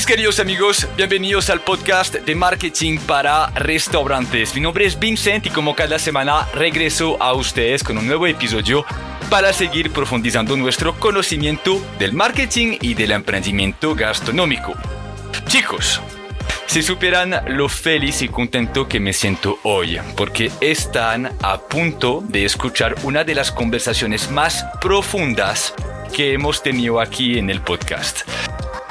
Mis queridos amigos, bienvenidos al podcast de marketing para restaurantes. Mi nombre es Vincent y como cada semana regreso a ustedes con un nuevo episodio para seguir profundizando nuestro conocimiento del marketing y del emprendimiento gastronómico. Chicos, si supieran lo feliz y contento que me siento hoy, porque están a punto de escuchar una de las conversaciones más profundas que hemos tenido aquí en el podcast.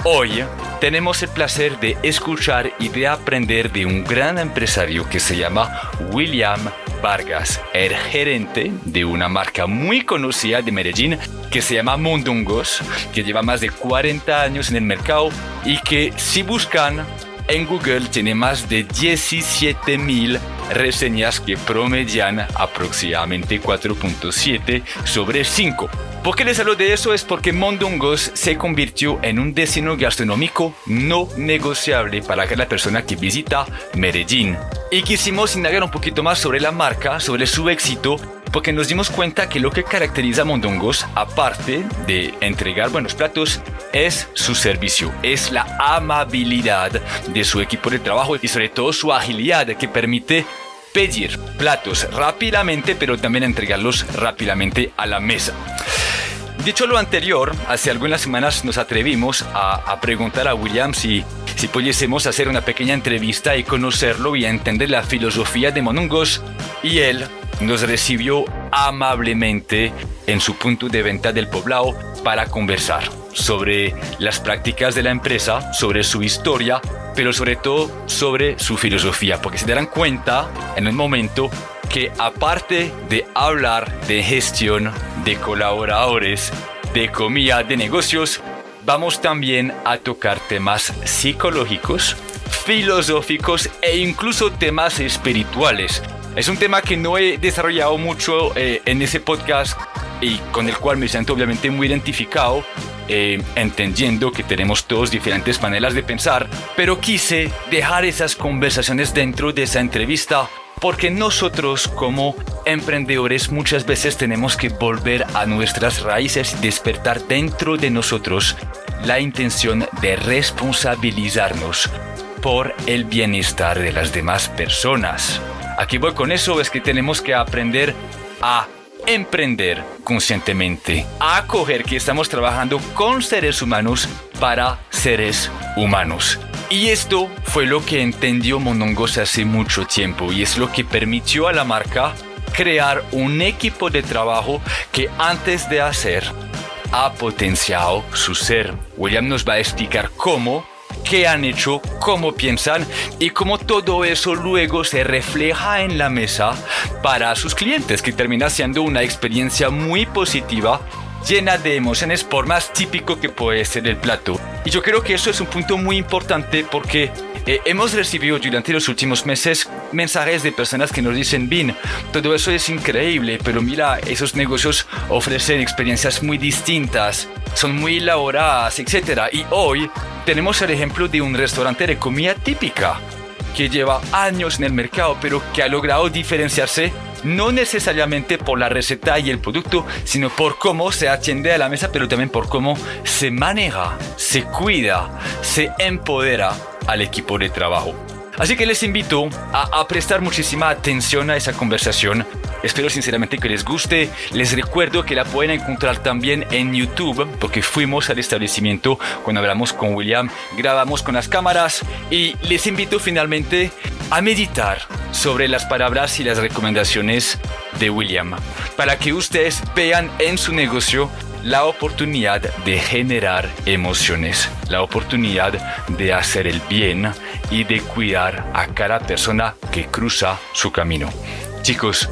Hoy tenemos el placer de escuchar y de aprender de un gran empresario que se llama William Vargas, el gerente de una marca muy conocida de Medellín que se llama Mondongos, que lleva más de 40 años en el mercado y que si buscan en Google tiene más de 17 mil reseñas que promedian aproximadamente 4.7 sobre 5. ¿Por qué les hablo de eso? Es porque Mondongos se convirtió en un destino gastronómico no negociable para cada persona que visita Medellín. Y quisimos indagar un poquito más sobre la marca, sobre su éxito porque nos dimos cuenta que lo que caracteriza a Mondongos, aparte de entregar buenos platos, es su servicio, es la amabilidad de su equipo de trabajo y sobre todo su agilidad que permite pedir platos rápidamente, pero también entregarlos rápidamente a la mesa. Dicho lo anterior, hace algunas semanas nos atrevimos a, preguntar a William si, si pudiésemos hacer una pequeña entrevista y conocerlo y entender la filosofía de Mondongos y él nos recibió amablemente en su punto de venta del poblado para conversar sobre las prácticas de la empresa, sobre su historia, pero sobre todo sobre su filosofía, porque se darán cuenta en un momento que aparte de hablar de gestión, de colaboradores, de comida, de negocios, vamos también a tocar temas psicológicos, filosóficos e incluso temas espirituales. Es un tema que no he desarrollado mucho eh, en ese podcast y con el cual me siento obviamente muy identificado, eh, entendiendo que tenemos todos diferentes maneras de pensar, pero quise dejar esas conversaciones dentro de esa entrevista porque nosotros como emprendedores muchas veces tenemos que volver a nuestras raíces y despertar dentro de nosotros la intención de responsabilizarnos por el bienestar de las demás personas. Aquí voy con eso, es que tenemos que aprender a emprender conscientemente, a acoger que estamos trabajando con seres humanos para seres humanos. Y esto fue lo que entendió Monongos hace mucho tiempo y es lo que permitió a la marca crear un equipo de trabajo que antes de hacer ha potenciado su ser. William nos va a explicar cómo qué han hecho, cómo piensan y cómo todo eso luego se refleja en la mesa para sus clientes, que termina siendo una experiencia muy positiva llena de emociones por más típico que puede ser el plato. Y yo creo que eso es un punto muy importante porque eh, hemos recibido durante los últimos meses mensajes de personas que nos dicen, Bin, todo eso es increíble, pero mira, esos negocios ofrecen experiencias muy distintas, son muy elaboradas, etc. Y hoy tenemos el ejemplo de un restaurante de comida típica que lleva años en el mercado, pero que ha logrado diferenciarse no necesariamente por la receta y el producto, sino por cómo se atiende a la mesa, pero también por cómo se maneja, se cuida, se empodera al equipo de trabajo. Así que les invito a, prestar muchísima atención a esa conversación. Espero sinceramente que les guste. Les recuerdo que la pueden encontrar también en YouTube porque fuimos al establecimiento cuando hablamos con William, grabamos con las cámaras y les invito finalmente a meditar sobre las palabras y las recomendaciones de William para que ustedes vean en su negocio la oportunidad de generar emociones, la oportunidad de hacer el bien y de cuidar a cada persona que cruza su camino. Chicos,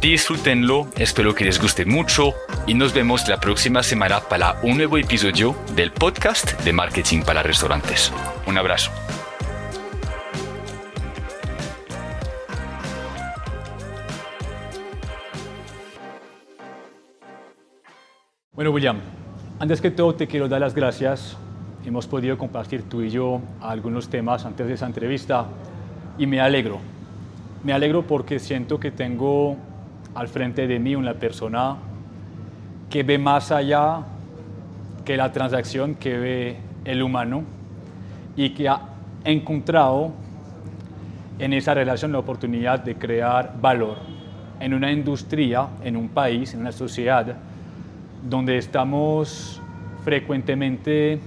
disfrútenlo, espero que les guste mucho y nos vemos la próxima semana para un nuevo episodio del podcast de Marketing para Restaurantes. Un abrazo. Bueno, William, antes que todo te quiero dar las gracias. Hemos podido compartir tú y yo algunos temas antes de esa entrevista y me alegro. Me alegro porque siento que tengo al frente de mí una persona que ve más allá que la transacción, que ve el humano y que ha encontrado en esa relación la oportunidad de crear valor en una industria, en un país, en una sociedad donde estamos frecuentemente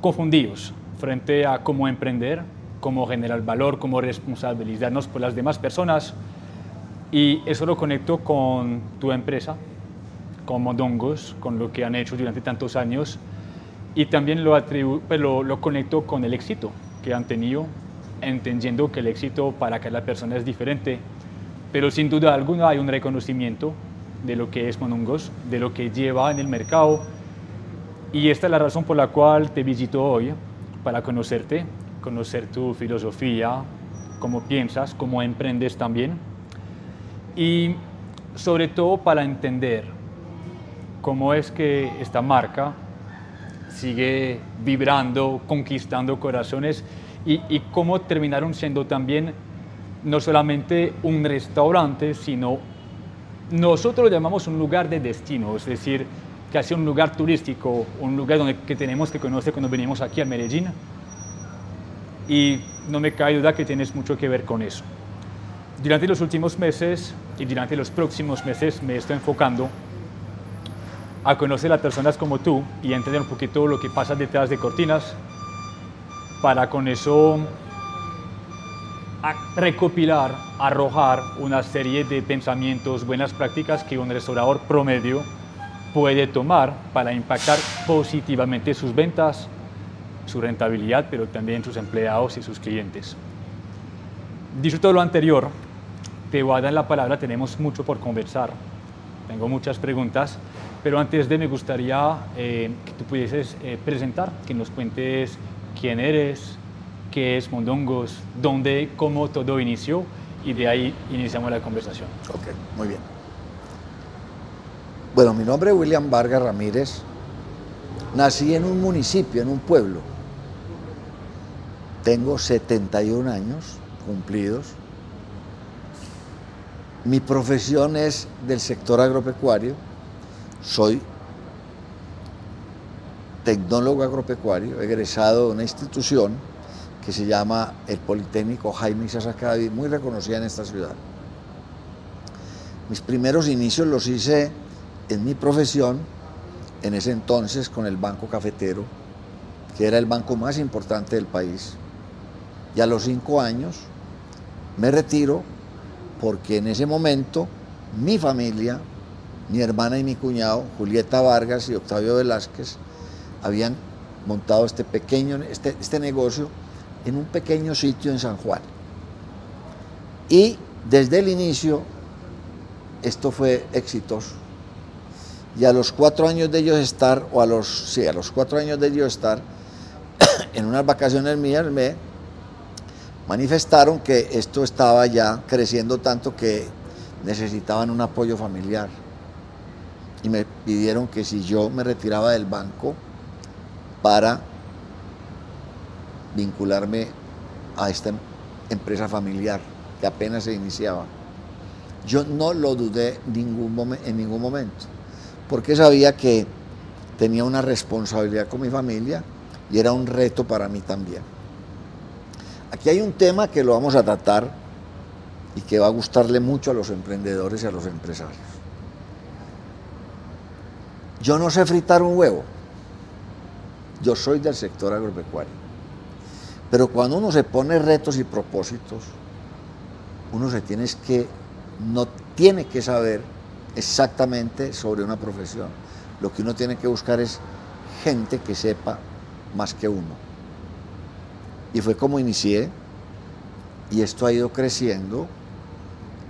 confundidos frente a cómo emprender, cómo generar valor, cómo responsabilizarnos por las demás personas. Y eso lo conecto con tu empresa, con Modongos, con lo que han hecho durante tantos años. Y también lo, pues lo, lo conecto con el éxito que han tenido, entendiendo que el éxito para cada persona es diferente. Pero sin duda alguna hay un reconocimiento de lo que es Monongos, de lo que lleva en el mercado. Y esta es la razón por la cual te visito hoy, para conocerte, conocer tu filosofía, cómo piensas, cómo emprendes también. Y sobre todo para entender cómo es que esta marca sigue vibrando, conquistando corazones y, y cómo terminaron siendo también no solamente un restaurante, sino nosotros lo llamamos un lugar de destino, es decir, casi un lugar turístico, un lugar donde, que tenemos que conocer cuando venimos aquí a Medellín. Y no me cae duda que tienes mucho que ver con eso. Durante los últimos meses y durante los próximos meses me estoy enfocando a conocer a personas como tú y a entender un poquito lo que pasa detrás de cortinas para con eso recopilar, arrojar una serie de pensamientos, buenas prácticas que un restaurador promedio puede tomar para impactar positivamente sus ventas, su rentabilidad, pero también sus empleados y sus clientes. Dicho todo lo anterior, te voy a dar la palabra, tenemos mucho por conversar, tengo muchas preguntas, pero antes de me gustaría eh, que tú pudieses eh, presentar, que nos cuentes quién eres, qué es Mondongos, dónde, cómo todo inició y de ahí iniciamos la conversación. Ok, muy bien. Bueno, mi nombre es William Vargas Ramírez. Nací en un municipio, en un pueblo. Tengo 71 años cumplidos. Mi profesión es del sector agropecuario. Soy tecnólogo agropecuario, egresado de una institución que se llama el Politécnico Jaime Isasacavi, muy reconocida en esta ciudad. Mis primeros inicios los hice en mi profesión, en ese entonces con el Banco Cafetero, que era el banco más importante del país. Y a los cinco años me retiro porque en ese momento mi familia, mi hermana y mi cuñado, Julieta Vargas y Octavio Velázquez, habían montado este pequeño este, este negocio en un pequeño sitio en San Juan. Y desde el inicio esto fue exitoso. Y a los cuatro años de ellos estar, o a los, sí, a los cuatro años de ellos estar, en unas vacaciones mías me manifestaron que esto estaba ya creciendo tanto que necesitaban un apoyo familiar. Y me pidieron que si yo me retiraba del banco para vincularme a esta empresa familiar que apenas se iniciaba. Yo no lo dudé en ningún momento, porque sabía que tenía una responsabilidad con mi familia y era un reto para mí también. Aquí hay un tema que lo vamos a tratar y que va a gustarle mucho a los emprendedores y a los empresarios. Yo no sé fritar un huevo. Yo soy del sector agropecuario. Pero cuando uno se pone retos y propósitos, uno se tiene que, no tiene que saber exactamente sobre una profesión. Lo que uno tiene que buscar es gente que sepa más que uno. Y fue como inicié, y esto ha ido creciendo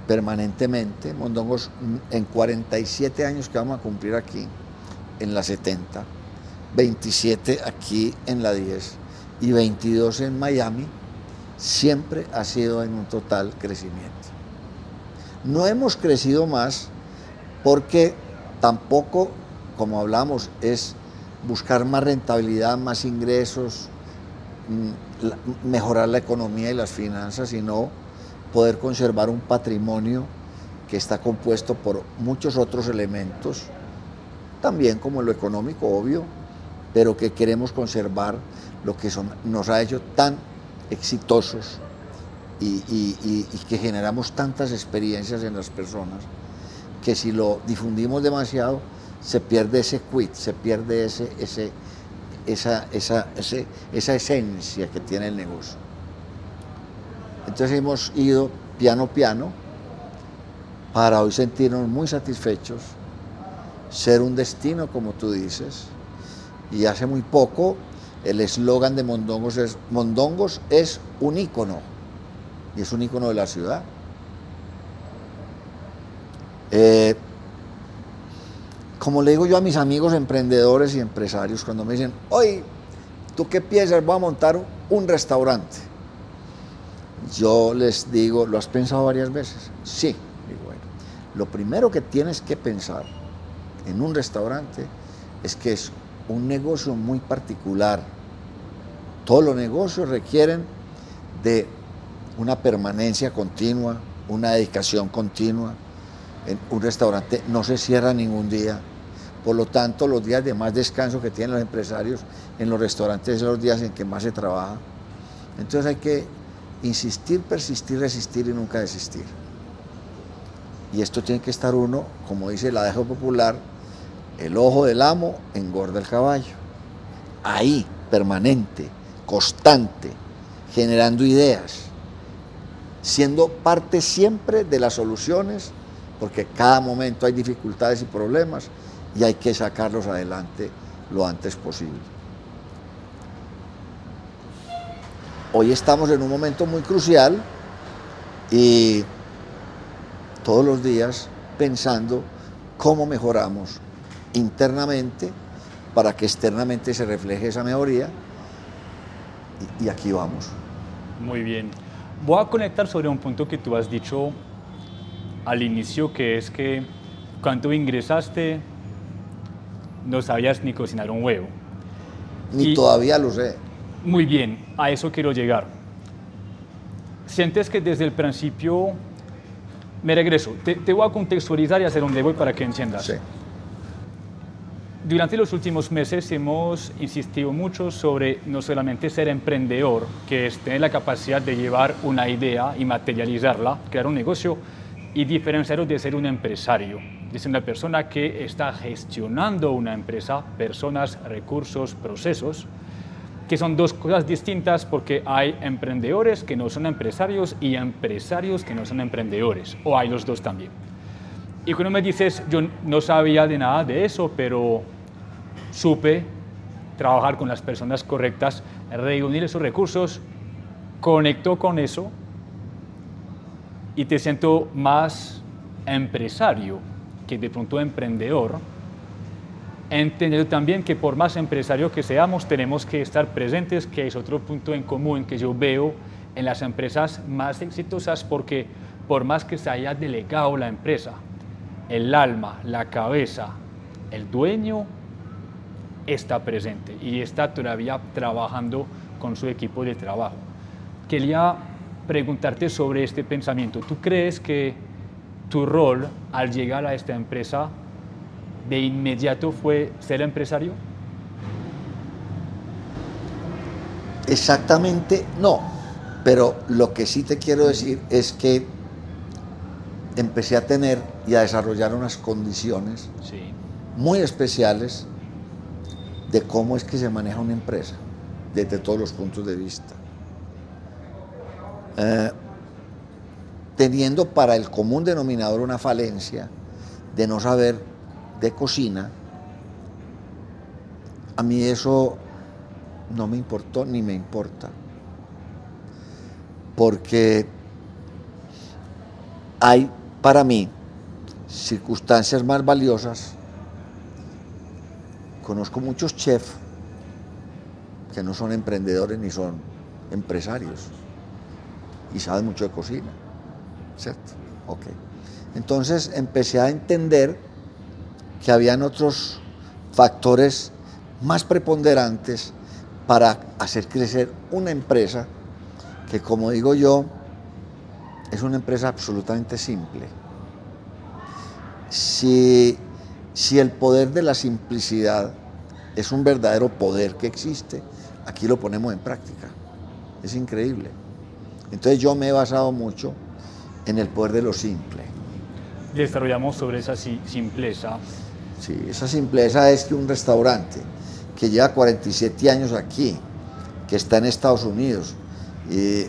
permanentemente. Mondongos, en 47 años que vamos a cumplir aquí, en la 70, 27 aquí en la 10 y 22 en Miami, siempre ha sido en un total crecimiento. No hemos crecido más porque tampoco, como hablamos, es buscar más rentabilidad, más ingresos, mm, mejorar la economía y las finanzas, sino poder conservar un patrimonio que está compuesto por muchos otros elementos, también como lo económico, obvio, pero que queremos conservar lo que son, nos ha hecho tan exitosos y, y, que generamos tantas experiencias en las personas que si lo difundimos demasiado se pierde ese quit, se pierde ese, ese, esa, esa, esa esencia que tiene el negocio. Entonces hemos ido piano piano para hoy sentirnos muy satisfechos, ser un destino como tú dices, y hace muy poco el eslogan de Mondongos es, Mondongos es un ícono, y es un ícono de la ciudad. Eh, como le digo yo a mis amigos emprendedores y empresarios, cuando me dicen, oye, ¿tú qué piensas? Voy a montar un restaurante. Yo les digo, ¿lo has pensado varias veces? Sí. Digo, bueno, lo primero que tienes que pensar en un restaurante es que es un negocio muy particular. Todos los negocios requieren de una permanencia continua, una dedicación continua. En un restaurante no se cierra ningún día. Por lo tanto, los días de más descanso que tienen los empresarios en los restaurantes son los días en que más se trabaja. Entonces hay que insistir, persistir, resistir y nunca desistir. Y esto tiene que estar uno, como dice el adejo popular, el ojo del amo engorda el caballo. Ahí, permanente, constante, generando ideas, siendo parte siempre de las soluciones, porque cada momento hay dificultades y problemas y hay que sacarlos adelante lo antes posible. Hoy estamos en un momento muy crucial y todos los días pensando cómo mejoramos internamente para que externamente se refleje esa mejoría. Y, aquí vamos. Muy bien. Voy a conectar sobre un punto que tú has dicho al inicio, que es que cuando ingresaste no sabías ni cocinar un huevo. Ni todavía lo sé. Muy bien, a eso quiero llegar. ¿Sientes que desde el principio, me regreso, te, te voy a contextualizar y hacer un voy para que entiendas. Sí. Durante los últimos meses hemos insistido mucho sobre no solamente ser emprendedor, que es tener la capacidad de llevar una idea y materializarla, crear un negocio, y diferenciarlo de ser un empresario, ser una persona que está gestionando una empresa, personas, recursos, procesos, que son dos cosas distintas porque hay emprendedores que no son empresarios y empresarios que no son emprendedores, o hay los dos también. Y cuando me dices, yo no sabía de nada de eso, pero supe trabajar con las personas correctas, reunir esos recursos, conecto con eso y te siento más empresario que de pronto emprendedor, entendiendo también que por más empresario que seamos, tenemos que estar presentes, que es otro punto en común que yo veo en las empresas más exitosas, porque por más que se haya delegado la empresa, el alma, la cabeza, el dueño está presente y está todavía trabajando con su equipo de trabajo. Quería preguntarte sobre este pensamiento. ¿Tú crees que tu rol al llegar a esta empresa de inmediato fue ser empresario? Exactamente no, pero lo que sí te quiero decir es que empecé a tener y a desarrollar unas condiciones muy especiales de cómo es que se maneja una empresa desde todos los puntos de vista. Eh, teniendo para el común denominador una falencia de no saber de cocina, a mí eso no me importó ni me importa. Porque hay para mí circunstancias más valiosas. Conozco muchos chefs que no son emprendedores ni son empresarios y saben mucho de cocina, ¿cierto? Ok. Entonces empecé a entender que habían otros factores más preponderantes para hacer crecer una empresa que, como digo yo, es una empresa absolutamente simple. Si, si el poder de la simplicidad es un verdadero poder que existe, aquí lo ponemos en práctica. Es increíble. Entonces yo me he basado mucho en el poder de lo simple. Desarrollamos sobre esa simpleza. Sí, esa simpleza es que un restaurante que lleva 47 años aquí, que está en Estados Unidos, y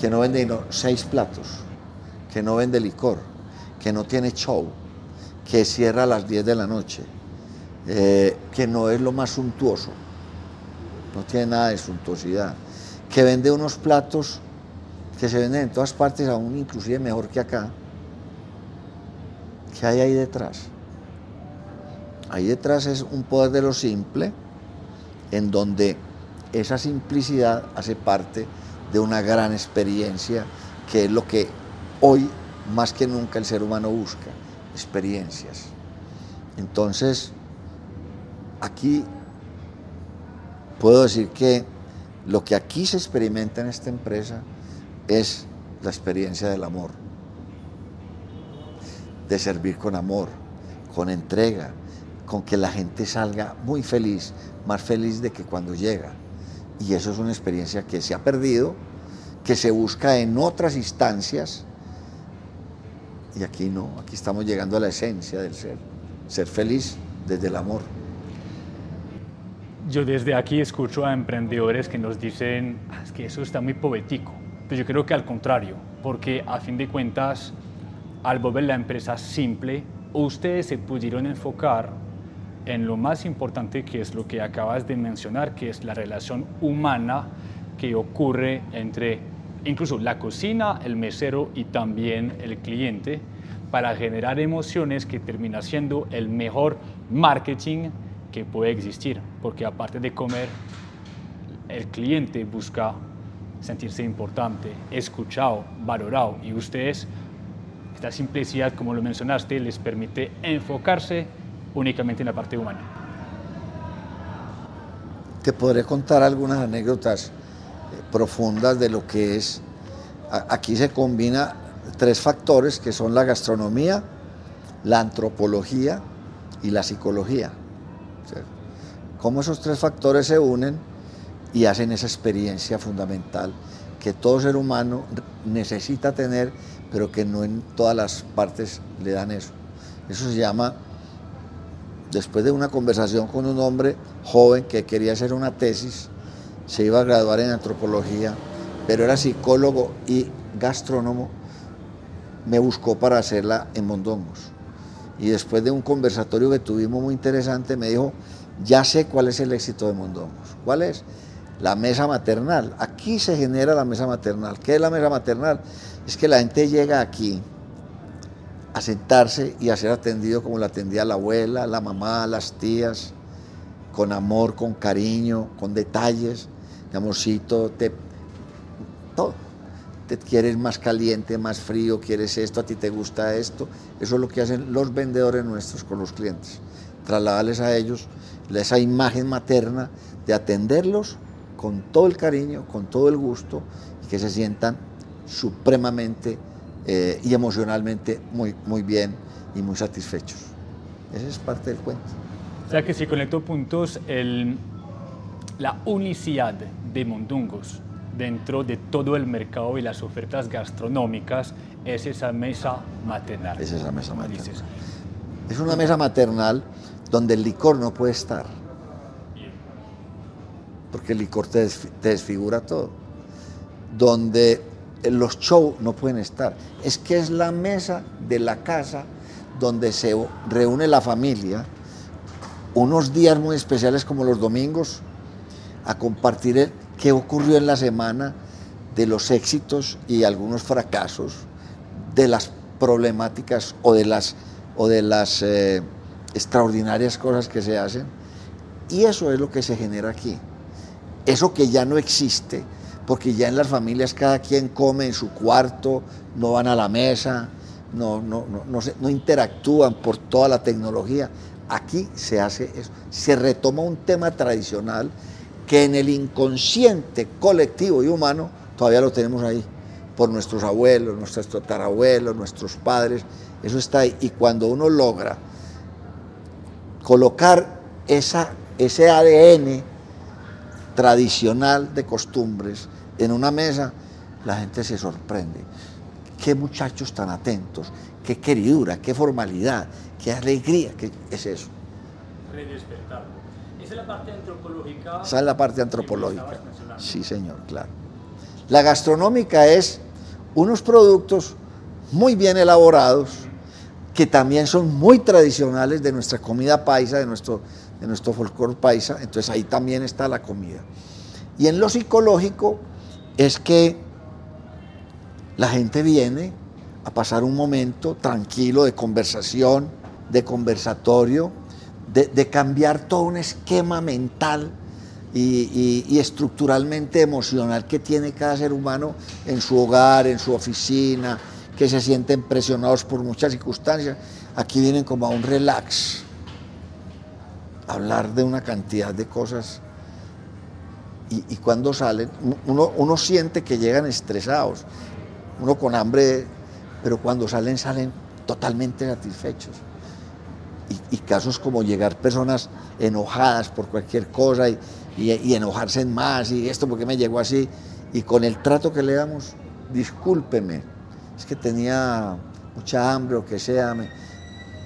que no vende seis platos, que no vende licor, que no tiene show, que cierra a las 10 de la noche, eh, que no es lo más suntuoso, no tiene nada de suntuosidad, que vende unos platos que se venden en todas partes, aún inclusive mejor que acá. ¿Qué hay ahí detrás? Ahí detrás es un poder de lo simple, en donde esa simplicidad hace parte de una gran experiencia, que es lo que hoy más que nunca el ser humano busca, experiencias. Entonces, aquí puedo decir que lo que aquí se experimenta en esta empresa es la experiencia del amor, de servir con amor, con entrega, con que la gente salga muy feliz, más feliz de que cuando llega. Y eso es una experiencia que se ha perdido, que se busca en otras instancias. Y aquí no, aquí estamos llegando a la esencia del ser, ser feliz desde el amor. Yo desde aquí escucho a emprendedores que nos dicen, ah, es que eso está muy poético. Pero yo creo que al contrario, porque a fin de cuentas, al volver la empresa simple, ustedes se pudieron enfocar en lo más importante que es lo que acabas de mencionar, que es la relación humana que ocurre entre incluso la cocina, el mesero y también el cliente para generar emociones que termina siendo el mejor marketing que puede existir, porque aparte de comer, el cliente busca sentirse importante, escuchado, valorado. Y ustedes, esta simplicidad, como lo mencionaste, les permite enfocarse únicamente en la parte humana. Te podré contar algunas anécdotas eh, profundas de lo que es. Aquí se combina tres factores que son la gastronomía, la antropología y la psicología. Cómo esos tres factores se unen y hacen esa experiencia fundamental que todo ser humano necesita tener, pero que no en todas las partes le dan eso. Eso se llama después de una conversación con un hombre joven que quería hacer una tesis, se iba a graduar en antropología, pero era psicólogo y gastrónomo, me buscó para hacerla en Mondongos. Y después de un conversatorio que tuvimos muy interesante, me dijo, ya sé cuál es el éxito de Mondongos. ¿Cuál es? La mesa maternal. Aquí se genera la mesa maternal. ¿Qué es la mesa maternal? Es que la gente llega aquí a sentarse y a ser atendido como la atendía la abuela, la mamá, las tías, con amor, con cariño, con detalles, de amorcito, te, todo. Te quieres más caliente, más frío, quieres esto, a ti te gusta esto. Eso es lo que hacen los vendedores nuestros con los clientes. Trasladarles a ellos esa imagen materna de atenderlos con todo el cariño, con todo el gusto y que se sientan supremamente eh, y emocionalmente muy, muy bien y muy satisfechos. Esa es parte del cuento. O sea que si conecto puntos, el, la unicidad de Mondungos dentro de todo el mercado y las ofertas gastronómicas es esa mesa maternal. Es esa mesa maternal. Es una mesa maternal donde el licor no puede estar. Porque el licor te, te desfigura todo. Donde los shows no pueden estar. Es que es la mesa de la casa donde se reúne la familia, unos días muy especiales como los domingos, a compartir qué ocurrió en la semana, de los éxitos y algunos fracasos, de las problemáticas o de las, o de las eh, extraordinarias cosas que se hacen. Y eso es lo que se genera aquí. Eso que ya no existe, porque ya en las familias cada quien come en su cuarto, no van a la mesa, no, interactúan por toda la tecnología. Aquí se hace eso, se retoma un tema tradicional que en el inconsciente colectivo y humano todavía lo tenemos ahí, por nuestros abuelos, nuestros tatarabuelos, nuestros padres, eso está ahí. Y cuando uno logra colocar ese ADN tradicional de costumbres en una mesa, la gente se sorprende. Qué muchachos tan atentos, qué queridura, qué formalidad, qué alegría, qué es eso. Esa es la parte antropológica. Esa es la parte antropológica. Sí, señor, claro. La gastronómica es unos productos muy bien elaborados que también son muy tradicionales de nuestra comida paisa, de nuestro, de nuestro folclore paisa. Entonces ahí también está la comida. Y en lo psicológico es que la gente viene a pasar un momento tranquilo de conversación, de conversatorio, de, cambiar todo un esquema mental y, estructuralmente emocional que tiene cada ser humano en su hogar, en su oficina, que se sienten presionados por muchas circunstancias. Aquí vienen como a un relax, hablar de una cantidad de cosas. Y, cuando salen, uno, uno siente que llegan estresados, uno con hambre, pero cuando salen, salen totalmente satisfechos y, casos como llegar personas enojadas por cualquier cosa y, y, enojarse en más y esto porque me llegó así y con el trato que le damos, discúlpeme, es que tenía mucha hambre o que sea,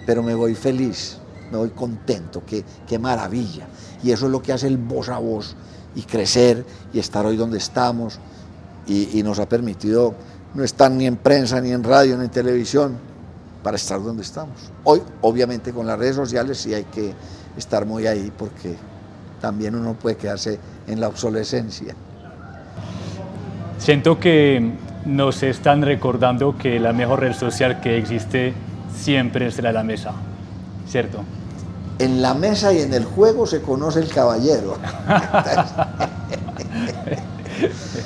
pero me voy feliz, me voy contento, qué, qué maravilla. Y eso es lo que hace el voz a voz y crecer y estar hoy donde estamos y, nos ha permitido no estar ni en prensa, ni en radio, ni en televisión, para estar donde estamos. Hoy, obviamente, con las redes sociales sí hay que estar muy ahí porque también uno puede quedarse en la obsolescencia. Siento que nos están recordando que la mejor red social que existe siempre de la mesa, ¿cierto? En la mesa y en el juego se conoce el caballero.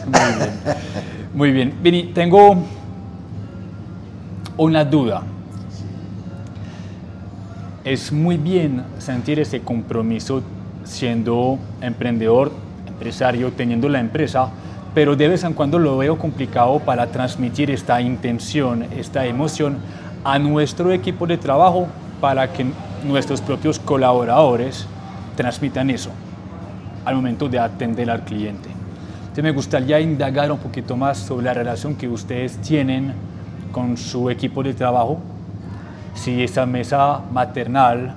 Muy bien. Muy bien. Vini, tengo una duda es muy bien sentir ese compromiso siendo emprendedor, empresario, teniendo la empresa, pero de vez en cuando lo veo complicado para transmitir esta intención, esta emoción a nuestro equipo de trabajo para que nuestros propios colaboradores transmitan eso al momento de atender al cliente. Entonces me gustaría indagar un poquito más sobre la relación que ustedes tienen con su equipo de trabajo si esa mesa maternal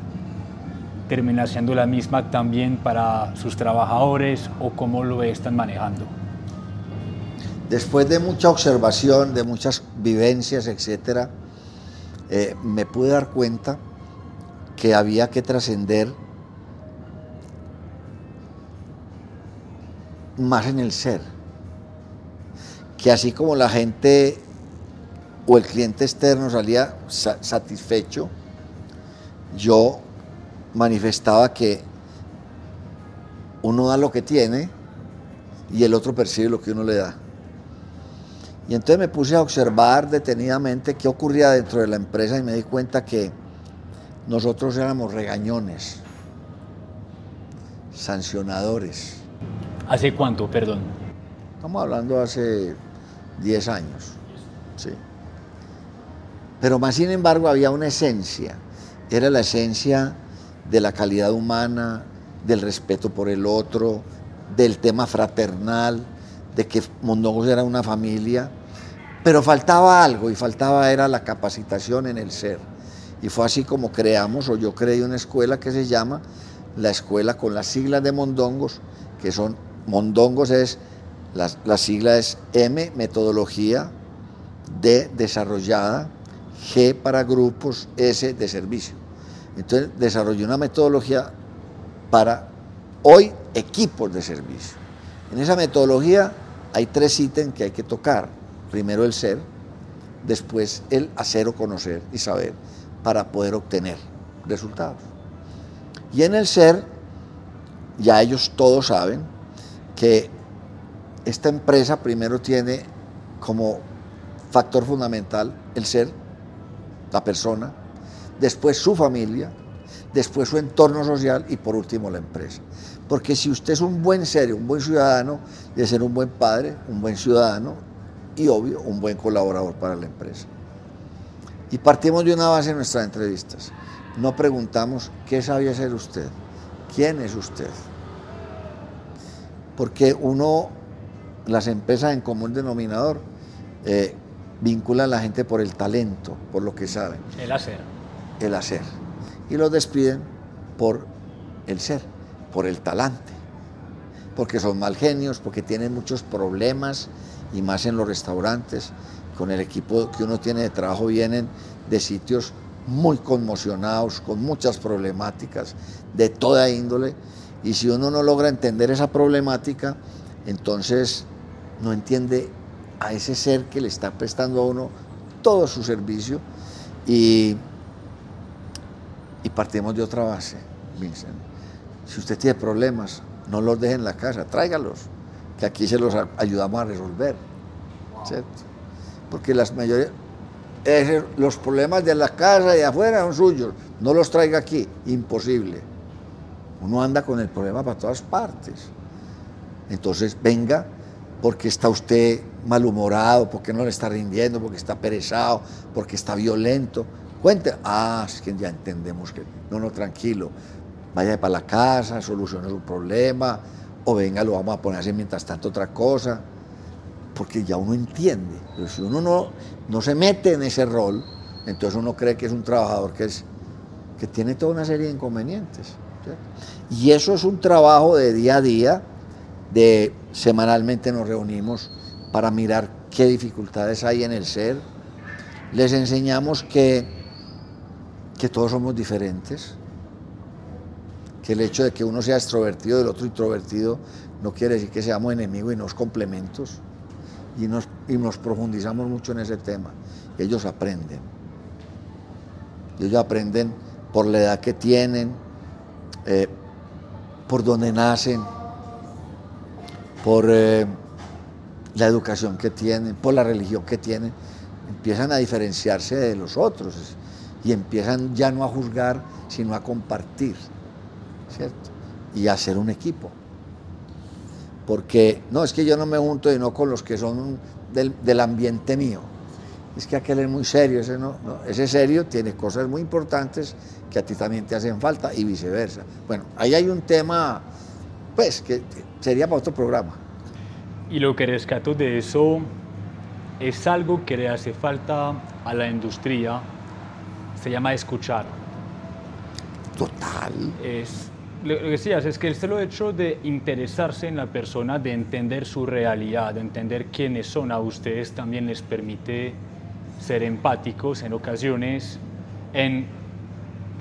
termina siendo la misma también para sus trabajadores o cómo lo están manejando. Después de mucha observación, de muchas vivencias, etcétera, eh, me pude dar cuenta que había que trascender más en el ser. Que así como la gente o el cliente externo salía satisfecho, yo manifestaba que uno da lo que tiene y el otro percibe lo que uno le da. Y entonces me puse a observar detenidamente qué ocurría dentro de la empresa y me di cuenta que nosotros éramos regañones, sancionadores. ¿Hace cuánto, perdón? Estamos hablando hace 10 años. Sí. Pero más sin embargo había una esencia, era la esencia de la calidad humana, del respeto por el otro, del tema fraternal, de que Mondongos era una familia, pero faltaba algo y faltaba era la capacitación en el ser. Y fue así como creamos, o yo creé una escuela que se llama la escuela con las siglas de Mondongos, que son, Mondongos es, la, la sigla es M, metodología, D, desarrollada, G para grupos, S de servicio. Entonces desarrollé una metodología para hoy equipos de servicio. En esa metodología hay tres ítems que hay que tocar. Primero el ser, después el hacer o conocer y saber para poder obtener resultados. Y en el ser, ya ellos todos saben que esta empresa primero tiene como factor fundamental el ser la persona, después su familia, después su entorno social y por último la empresa. Porque si usted es un buen ser, un buen ciudadano, debe ser un buen padre, un buen ciudadano y obvio, un buen colaborador para la empresa. Y partimos de una base en nuestras entrevistas. No preguntamos qué sabía ser usted, ¿Quién es usted? Porque uno, las empresas en común denominador, eh, vinculan a la gente por el talento, por lo que saben. El hacer. El hacer. Y los despiden por el ser, por el talante. Porque son mal genios, porque tienen muchos problemas, y más en los restaurantes, con el equipo que uno tiene de trabajo vienen de sitios muy conmocionados, con muchas problemáticas de toda índole, y si uno no logra entender esa problemática, entonces no entiende a ese ser que le está prestando a uno todo su servicio y, partimos de otra base, Vincent. Si usted tiene problemas, no los deje en la casa, tráigalos, que aquí se los ayudamos a resolver. ¿cierto? Porque las mayorías, los problemas de la casa y afuera son suyos, no los traiga aquí, imposible. Uno anda con el problema para todas partes. Entonces, venga, porque está usted malhumorado, porque no le está rindiendo, porque está perezado, porque está violento. Cuente, ah, es que ya entendemos que, no, no, tranquilo, vaya para la casa, solucione su problema, o venga, lo vamos a poner así mientras tanto otra cosa, porque ya uno entiende. Pero si uno no, no se mete en ese rol, entonces uno cree que es un trabajador que, es, que tiene toda una serie de inconvenientes. Y eso es un trabajo de día a día, de semanalmente nos reunimos para mirar qué dificultades hay en el ser. Les enseñamos que, que todos somos diferentes, que el hecho de que uno sea extrovertido y el otro introvertido no quiere decir que seamos enemigos y nos complementos. Y nos, y nos profundizamos mucho en ese tema. Ellos aprenden. Ellos aprenden por la edad que tienen, eh, por donde nacen, por eh, la educación que tienen, por la religión que tienen, empiezan a diferenciarse de los otros y empiezan ya no a juzgar, sino a compartir, ¿cierto? Y a hacer un equipo. Porque no es que yo no me junto y no con los que son del, del ambiente mío. Es que aquel es muy serio, ese, no, no, ese serio tiene cosas muy importantes que a ti también te hacen falta y viceversa. Bueno, ahí hay un tema, pues, que sería para otro programa. Y lo que rescato de eso es algo que le hace falta a la industria, se llama escuchar. Total. Es, lo que decías es que el solo hecho de interesarse en la persona, de entender su realidad, de entender quiénes son a ustedes, también les permite ser empáticos en ocasiones, en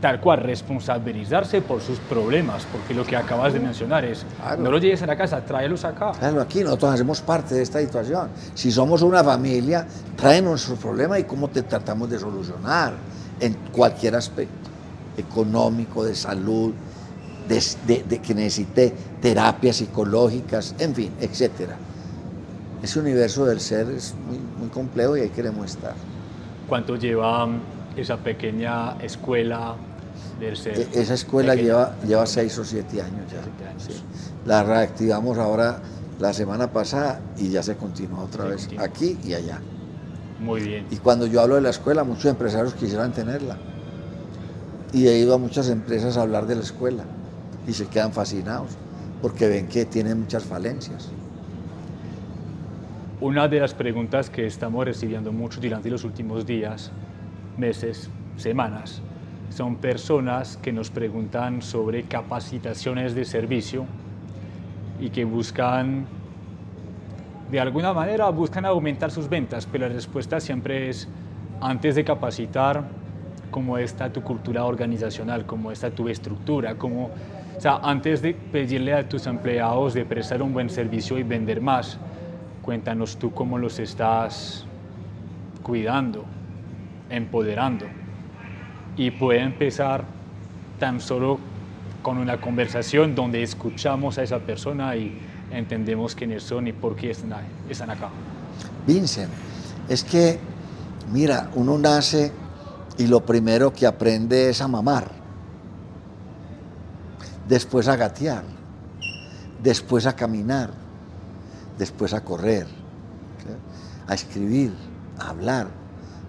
tal cual responsabilizarse por sus problemas, porque lo que acabas de mencionar es, Claro. no los lleves a la casa, tráelos acá. Claro, aquí nosotros hacemos parte de esta situación. Si somos una familia, trae nuestro problema y cómo te tratamos de solucionar en cualquier aspecto, económico, de salud, de, de- de que necesite terapias psicológicas, en fin, etcétera. Ese universo del ser es muy, muy complejo y ahí queremos estar. ¿Cuánto lleva esa pequeña escuela del ser? E- Esa escuela Pequeña. lleva, lleva seis o siete años ya. Siete años. sí. La reactivamos ahora la semana pasada y ya se continúa otra Se vez continúa. aquí y allá. Muy bien. Y cuando yo hablo de la escuela, muchos empresarios quisieran tenerla. Y he ido a muchas empresas a hablar de la escuela y se quedan fascinados porque ven que tiene muchas falencias. Una de las preguntas que estamos recibiendo mucho durante los últimos días, meses, semanas, son personas que nos preguntan sobre capacitaciones de servicio y que buscan, de alguna manera, buscan aumentar sus ventas, pero la respuesta siempre es, antes de capacitar, cómo está tu cultura organizacional, cómo está tu estructura, cómo, o sea, antes de pedirle a tus empleados de prestar un buen servicio y vender más, cuéntanos tú cómo los estás cuidando, empoderando. Y puede empezar tan solo con una conversación donde escuchamos a esa persona y entendemos quiénes son y por qué están, acá. Vincent, es que, mira, uno nace y lo primero que aprende es a mamar, después a gatear, después a caminar, después a correr, a escribir, a hablar.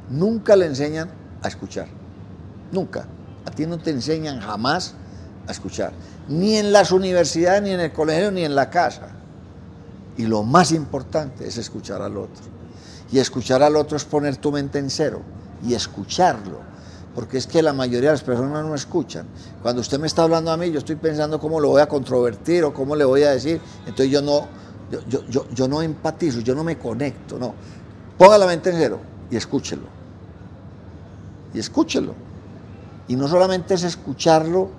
Nunca le enseñan a escuchar, nunca. A ti no te enseñan jamás a escuchar. Ni en las universidades, ni en el colegio, ni en la casa. Y lo más importante es escuchar al otro. Y escuchar al otro es poner tu mente en cero y escucharlo. Porque es que la mayoría de las personas no escuchan. Cuando usted me está hablando a mí, yo estoy pensando cómo lo voy a controvertir o cómo le voy a decir. Entonces yo no, yo, no empatizo, yo no me conecto, no. Ponga la mente en cero y escúchelo. Y escúchelo. Y no solamente es escucharlo,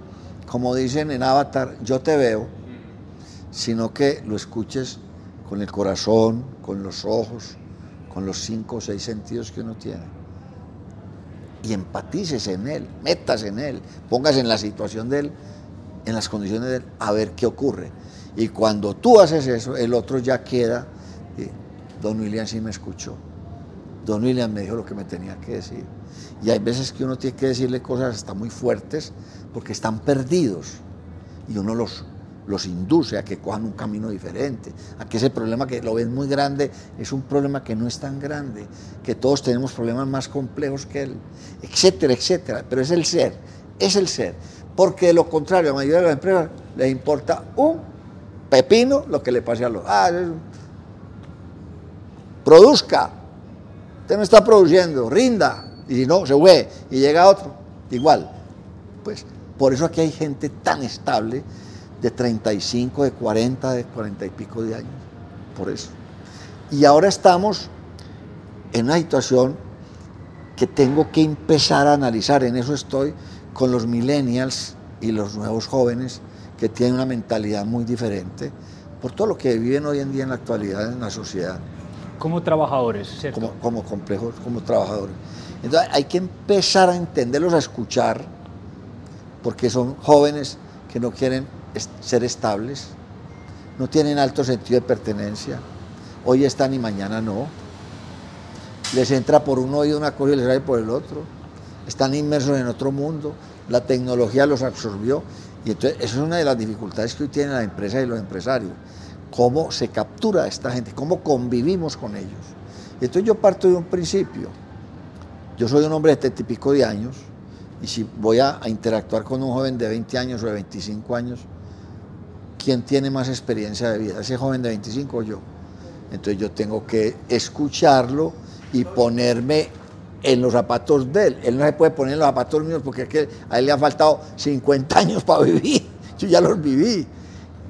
como dicen en Avatar, yo te veo, sino que lo escuches con el corazón, con los ojos, con los cinco o seis sentidos que uno tiene. Y empatices en él, metas en él, pongas en la situación de él, en las condiciones de él, a ver qué ocurre. Y cuando tú haces eso, el otro ya queda, don William sí me escuchó, don William me dijo lo que me tenía que decir. Y hay veces que uno tiene que decirle cosas hasta muy fuertes porque están perdidos y uno los los induce a que cojan un camino diferente, a que ese problema que lo ven muy grande es un problema que no es tan grande, que todos tenemos problemas más complejos que él, etcétera, etcétera. Pero es el ser, es el ser. Porque de lo contrario, a la mayoría de las empresas les importa un pepino lo que le pase a los... Ah, produzca, usted no está produciendo, rinda, y si no, se fue, y llega otro, igual. Pues por eso aquí hay gente tan estable de 35, de 40, de 40 y pico de años. Por eso. Y ahora estamos en una situación que tengo que empezar a analizar, en eso estoy, con los millennials y los nuevos jóvenes que tienen una mentalidad muy diferente por todo lo que viven hoy en día en la actualidad en la sociedad. Como trabajadores, ¿cierto? Como, como complejos, como trabajadores. Entonces hay que empezar a entenderlos, a escuchar, porque son jóvenes que no quieren ser estables, no tienen alto sentido de pertenencia, hoy están y mañana no. Les entra por un oído una cosa y les sale por el otro. Están inmersos en otro mundo, la tecnología los absorbió. Y entonces, eso es una de las dificultades que hoy tienen las empresas y los empresarios. Cómo se captura a esta gente, cómo convivimos con ellos. Y entonces yo parto de un principio. Yo soy un hombre de este típico de años, y si voy a, a, interactuar con un joven de 20 años o de 25 años, ¿quién tiene más experiencia de vida? ¿Ese joven de 25 o yo? Entonces yo tengo que escucharlo y ponerme en los zapatos de él. Él no se puede poner en los zapatos míos porque es que a él le ha faltado 50 años para vivir. Yo ya los viví.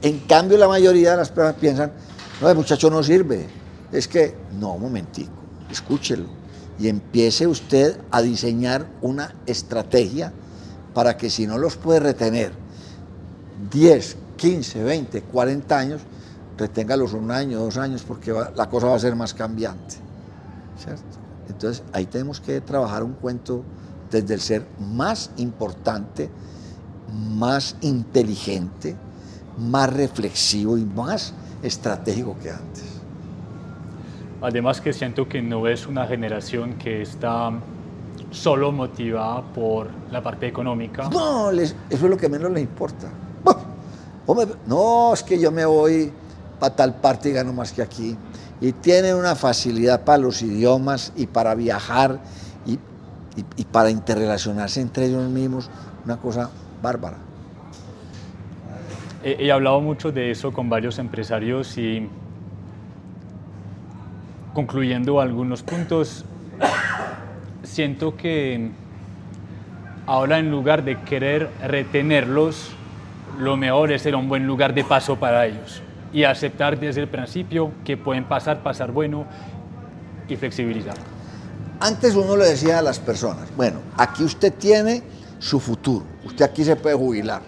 En cambio, la mayoría de las personas piensan, no, el muchacho no sirve. Es que, no, un momentico, escúchelo. Y empiece usted a diseñar una estrategia para que si no los puede retener 10, 15, 20, 40 años, reténgalos un año, dos años, porque la cosa va a ser más cambiante. ¿cierto? Entonces ahí tenemos que trabajar un cuento desde el ser más importante, más inteligente, más reflexivo y más estratégico que antes. Además que siento que no es una generación que está solo motivada por la parte económica. No, eso es lo que menos les importa no, es que yo me voy para tal parte y gano más que aquí. Y tienen una facilidad para los idiomas y para viajar y, y para interrelacionarse entre ellos mismos, una cosa bárbara. He, he hablado mucho de eso con varios empresarios y concluyendo algunos puntos, siento que ahora en lugar de querer retenerlos, lo mejor es ser un buen lugar de paso para ellos y aceptar desde el principio que pueden pasar, pasar bueno y flexibilizar. Antes uno le decía a las personas, bueno, aquí usted tiene su futuro, usted aquí se puede jubilar.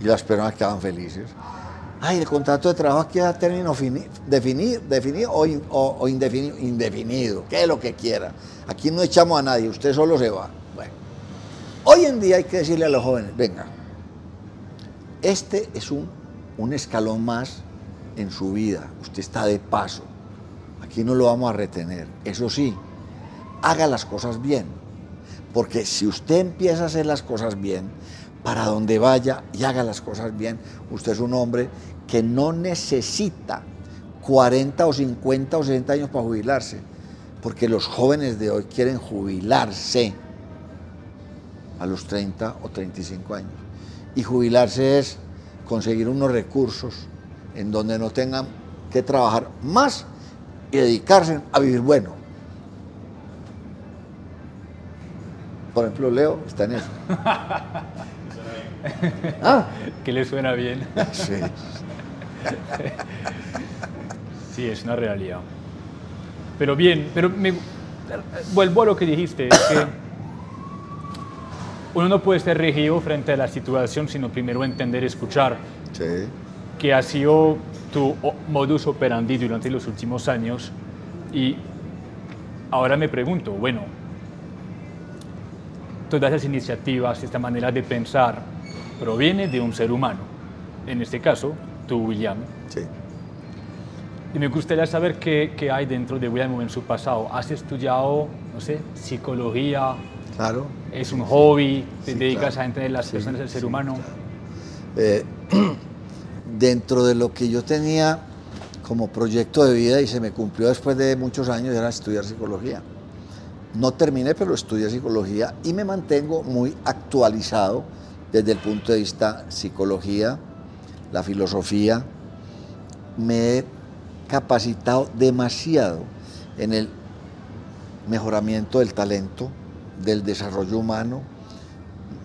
Y las personas quedaban felices. Ay, el contrato de trabajo aquí a término definido, definido o, o, indefinido, indefinido, que es lo que quiera. Aquí no echamos a nadie, usted solo se va. Bueno, hoy en día hay que decirle a los jóvenes, venga, este es un, un escalón más en su vida. Usted está de paso. Aquí no lo vamos a retener. Eso sí, haga las cosas bien. Porque si usted empieza a hacer las cosas bien, para donde vaya y haga las cosas bien, usted es un hombre que no necesita 40 o 50 o 60 años para jubilarse. Porque los jóvenes de hoy quieren jubilarse a los 30 o 35 años. Y jubilarse es conseguir unos recursos en donde no tengan que trabajar más y dedicarse a vivir bueno. Por ejemplo, Leo está en eso. ¿Ah? Que le suena bien. Sí. sí, es una realidad. Pero bien, pero me, vuelvo a lo que dijiste, es que uno no puede ser rígido frente a la situación, sino primero entender y escuchar. Sí. Que ha sido tu modus operandi durante los últimos años. Y ahora me pregunto, bueno, todas esas iniciativas, esta manera de pensar, proviene de un ser humano. En este caso, tú, William. Sí. Y me gustaría saber qué, qué, hay dentro de William en su pasado. ¿Has estudiado, no sé, psicología? Claro. ¿Es un hobby? ¿Te dedicas a entender las personas del ser humano? Eh, dentro de lo que yo tenía como proyecto de vida y se me cumplió después de muchos años era estudiar psicología. No terminé, pero estudié psicología y me mantengo muy actualizado desde el punto de vista psicología, la filosofía. Me he capacitado demasiado en el mejoramiento del talento, del desarrollo humano.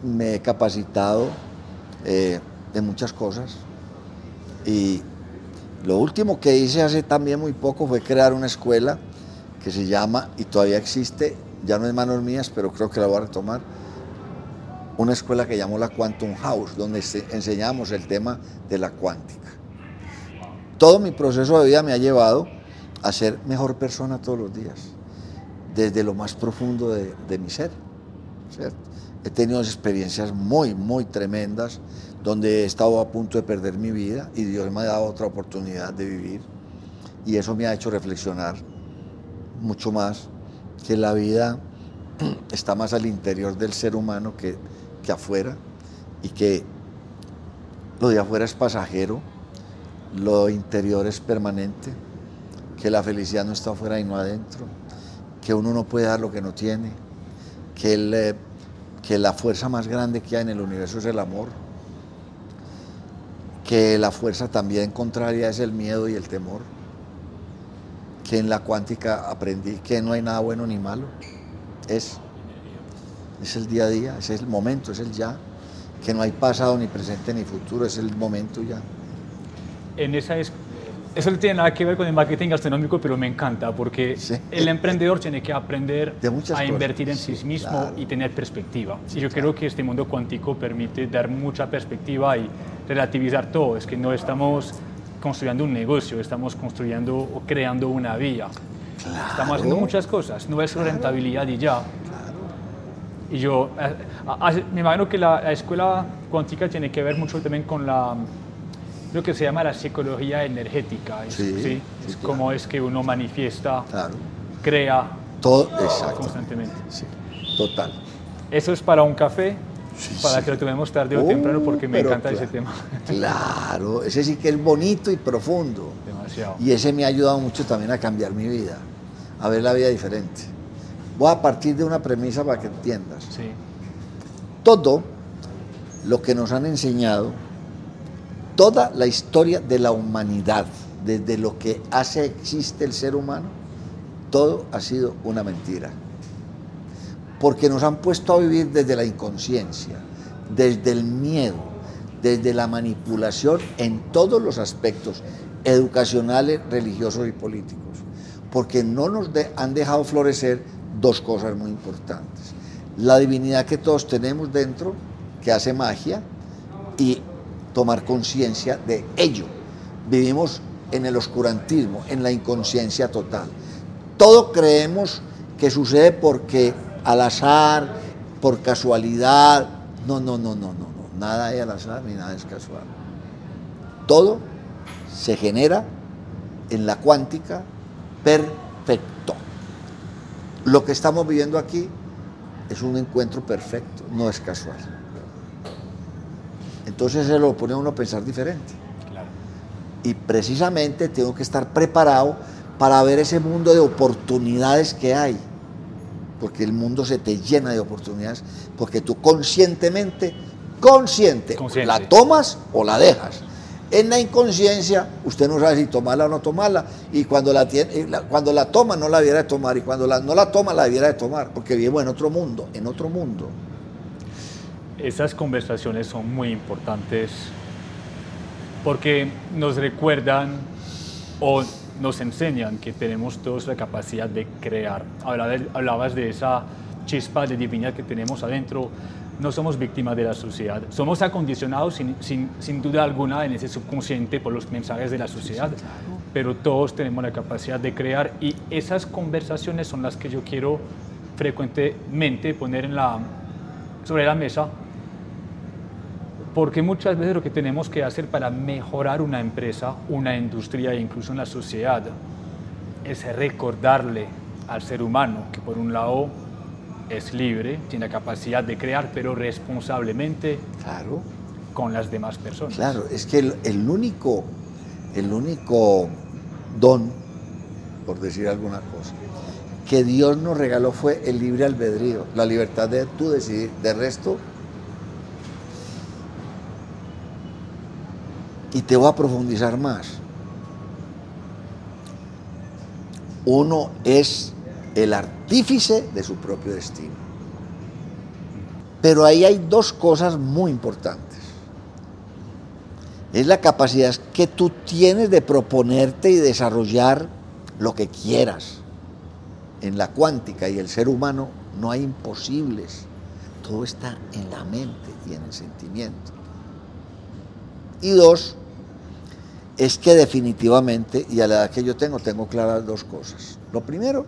Me he capacitado eh, de muchas cosas. Y lo último que hice hace también muy poco fue crear una escuela que se llama, y todavía existe, ya no es manos mías, pero creo que la voy a retomar, una escuela que llamó la Quantum House, donde enseñamos el tema de la cuántica. Todo mi proceso de vida me ha llevado a ser mejor persona todos los días, desde lo más profundo de, de mi ser. ¿cierto? He tenido experiencias muy, muy tremendas, donde he estado a punto de perder mi vida y Dios me ha dado otra oportunidad de vivir. Y eso me ha hecho reflexionar mucho más que la vida está más al interior del ser humano que, que afuera y que lo de afuera es pasajero, lo interior es permanente, que la felicidad no está afuera y no adentro, que uno no puede dar lo que no tiene, que, el, que la fuerza más grande que hay en el universo es el amor, que la fuerza también contraria es el miedo y el temor, que en la cuántica aprendí que no hay nada bueno ni malo, es, es el día a día, es el momento, es el ya, que no hay pasado ni presente ni futuro, es el momento ya. En esa es, eso no tiene nada que ver con el marketing gastronómico, pero me encanta porque Sí. el emprendedor tiene que aprender a cosas. invertir en sí Sí, mismo claro. y tener perspectiva. Sí, y yo claro. creo que este mundo cuántico permite dar mucha perspectiva y relativizar todo. Es que no estamos construyendo un negocio, estamos construyendo o creando una vía. Estamos haciendo muchas cosas, no es rentabilidad y ya. Y yo, eh, me imagino que la, la escuela cuántica tiene que ver mucho también con la, lo que se llama la psicología energética. Es, Sí, sí, es claro. cómo es que uno manifiesta, Claro, crea todo, constantemente. sí, total. Eso es para un café, para que lo tomemos tarde o Uh, temprano, porque me encanta ese tema. Claro, ese sí que es bonito y profundo. Demasiado. Y ese me ha ayudado mucho también a cambiar mi vida, a ver la vida diferente. Voy a partir de una premisa para que entiendas. Sí, Todo lo que nos han enseñado, toda la historia de la humanidad, desde lo que hace existe el ser humano, todo ha sido una mentira. Porque nos han puesto a vivir desde la inconsciencia, desde el miedo, desde la manipulación en todos los aspectos educacionales, religiosos y políticos. Porque no nos han dejado florecer dos cosas muy importantes. La divinidad que todos tenemos dentro, que hace magia, y tomar conciencia de ello. Vivimos en el oscurantismo, en la inconsciencia total. Todo creemos que sucede porque al azar, por casualidad. No, no, no, no, no, no. Nada es al azar ni nada es casual. Todo se genera en la cuántica perfecto. Lo que estamos viviendo aquí es un encuentro perfecto, no es casual. Entonces se lo pone a uno a pensar diferente. claro. Y precisamente tengo que estar preparado para ver ese mundo de oportunidades que hay. Porque el mundo se te llena de oportunidades, porque tú conscientemente consciente. Consciente. La tomas o la dejas. En la inconsciencia, usted no sabe si tomarla o no tomarla, y cuando la, tiene, la- cuando la toma no la debiera de tomar, y cuando la, no la toma la debiera de tomar, porque vivimos en otro mundo, en otro mundo. Esas conversaciones son muy importantes porque nos recuerdan o nos enseñan que tenemos todos la capacidad de crear. Hablabas, de esa chispa de divinidad que tenemos adentro. No somos víctimas de la sociedad. Somos acondicionados sin, sin- sin duda alguna en ese subconsciente por los mensajes de la sociedad, pero todos tenemos la capacidad de crear y esas conversaciones son las que yo quiero frecuentemente poner en la, sobre la mesa porque muchas veces lo que tenemos que hacer para mejorar una empresa, una industria e incluso una sociedad es recordarle al ser humano que por un lado es libre, tiene la capacidad de crear, pero responsablemente Claro. con las demás personas. Claro, es que el, el único, el único don, por decir alguna cosa, que Dios nos regaló fue el libre albedrío, la libertad de tú decidir. De resto, y te voy a profundizar más. Uno es el artífice de su propio destino. Pero ahí hay dos cosas muy importantes. Es la capacidad que tú tienes de proponerte y desarrollar lo que quieras. En la cuántica y el ser humano no hay imposibles. Todo está en la mente y en el sentimiento. Y dos, es que definitivamente, y a la edad que yo tengo, tengo claras dos cosas. Lo primero,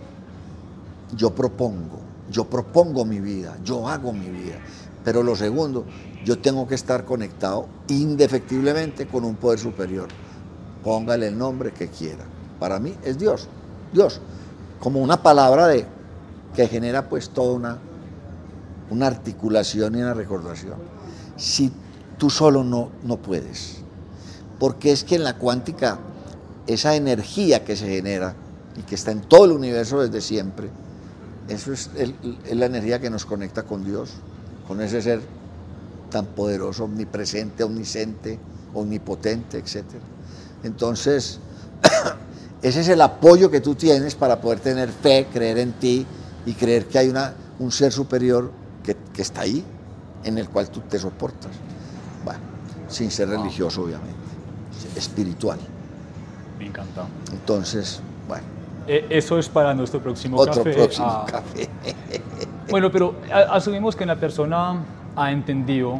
yo propongo, yo propongo mi vida, yo hago mi vida. Pero lo segundo, yo tengo que estar conectado indefectiblemente con un poder superior. Póngale el nombre que quiera. Para mí es Dios, Dios, como una palabra de que genera pues toda una, una articulación y una recordación. Si tú solo no, no puedes, porque es que en la cuántica esa energía que se genera y que está en todo el universo desde siempre, eso es, el- es la energía que nos conecta con Dios, con ese ser tan poderoso, omnipresente, omnisciente, omnipotente, etc. Entonces, ese es el apoyo que tú tienes para poder tener fe, creer en ti y creer que hay una, un ser superior que, que está ahí, en el cual tú te soportas. Bueno, sin ser religioso, obviamente, espiritual. Me encanta. Entonces, bueno, Eh, eso es para nuestro próximo otro café. próximo Ah, café. Bueno, pero asumimos que la persona ha entendido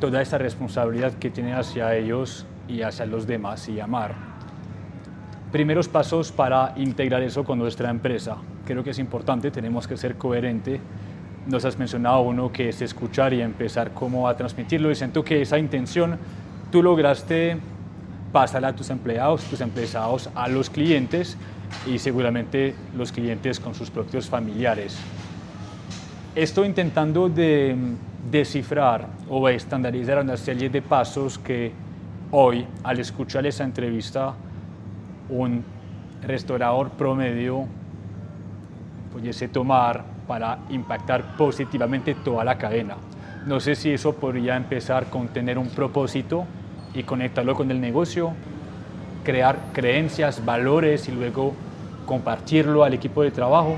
toda esa responsabilidad que tiene hacia ellos y hacia los demás y amar. Primeros pasos para integrar eso con nuestra empresa. Creo que es importante, tenemos que ser coherente. Nos has mencionado uno que es escuchar y empezar cómo a transmitirlo y siento que esa intención tú lograste pasarla a tus empleados, tus empleados a los clientes y seguramente los clientes con sus propios familiares. Estoy intentando de mm, descifrar o estandarizar una serie de pasos que hoy, al escuchar esa entrevista, un restaurador promedio pudiese tomar para impactar positivamente toda la cadena. No sé si eso podría empezar con tener un propósito y conectarlo con el negocio, crear creencias, valores y luego compartirlo al equipo de trabajo.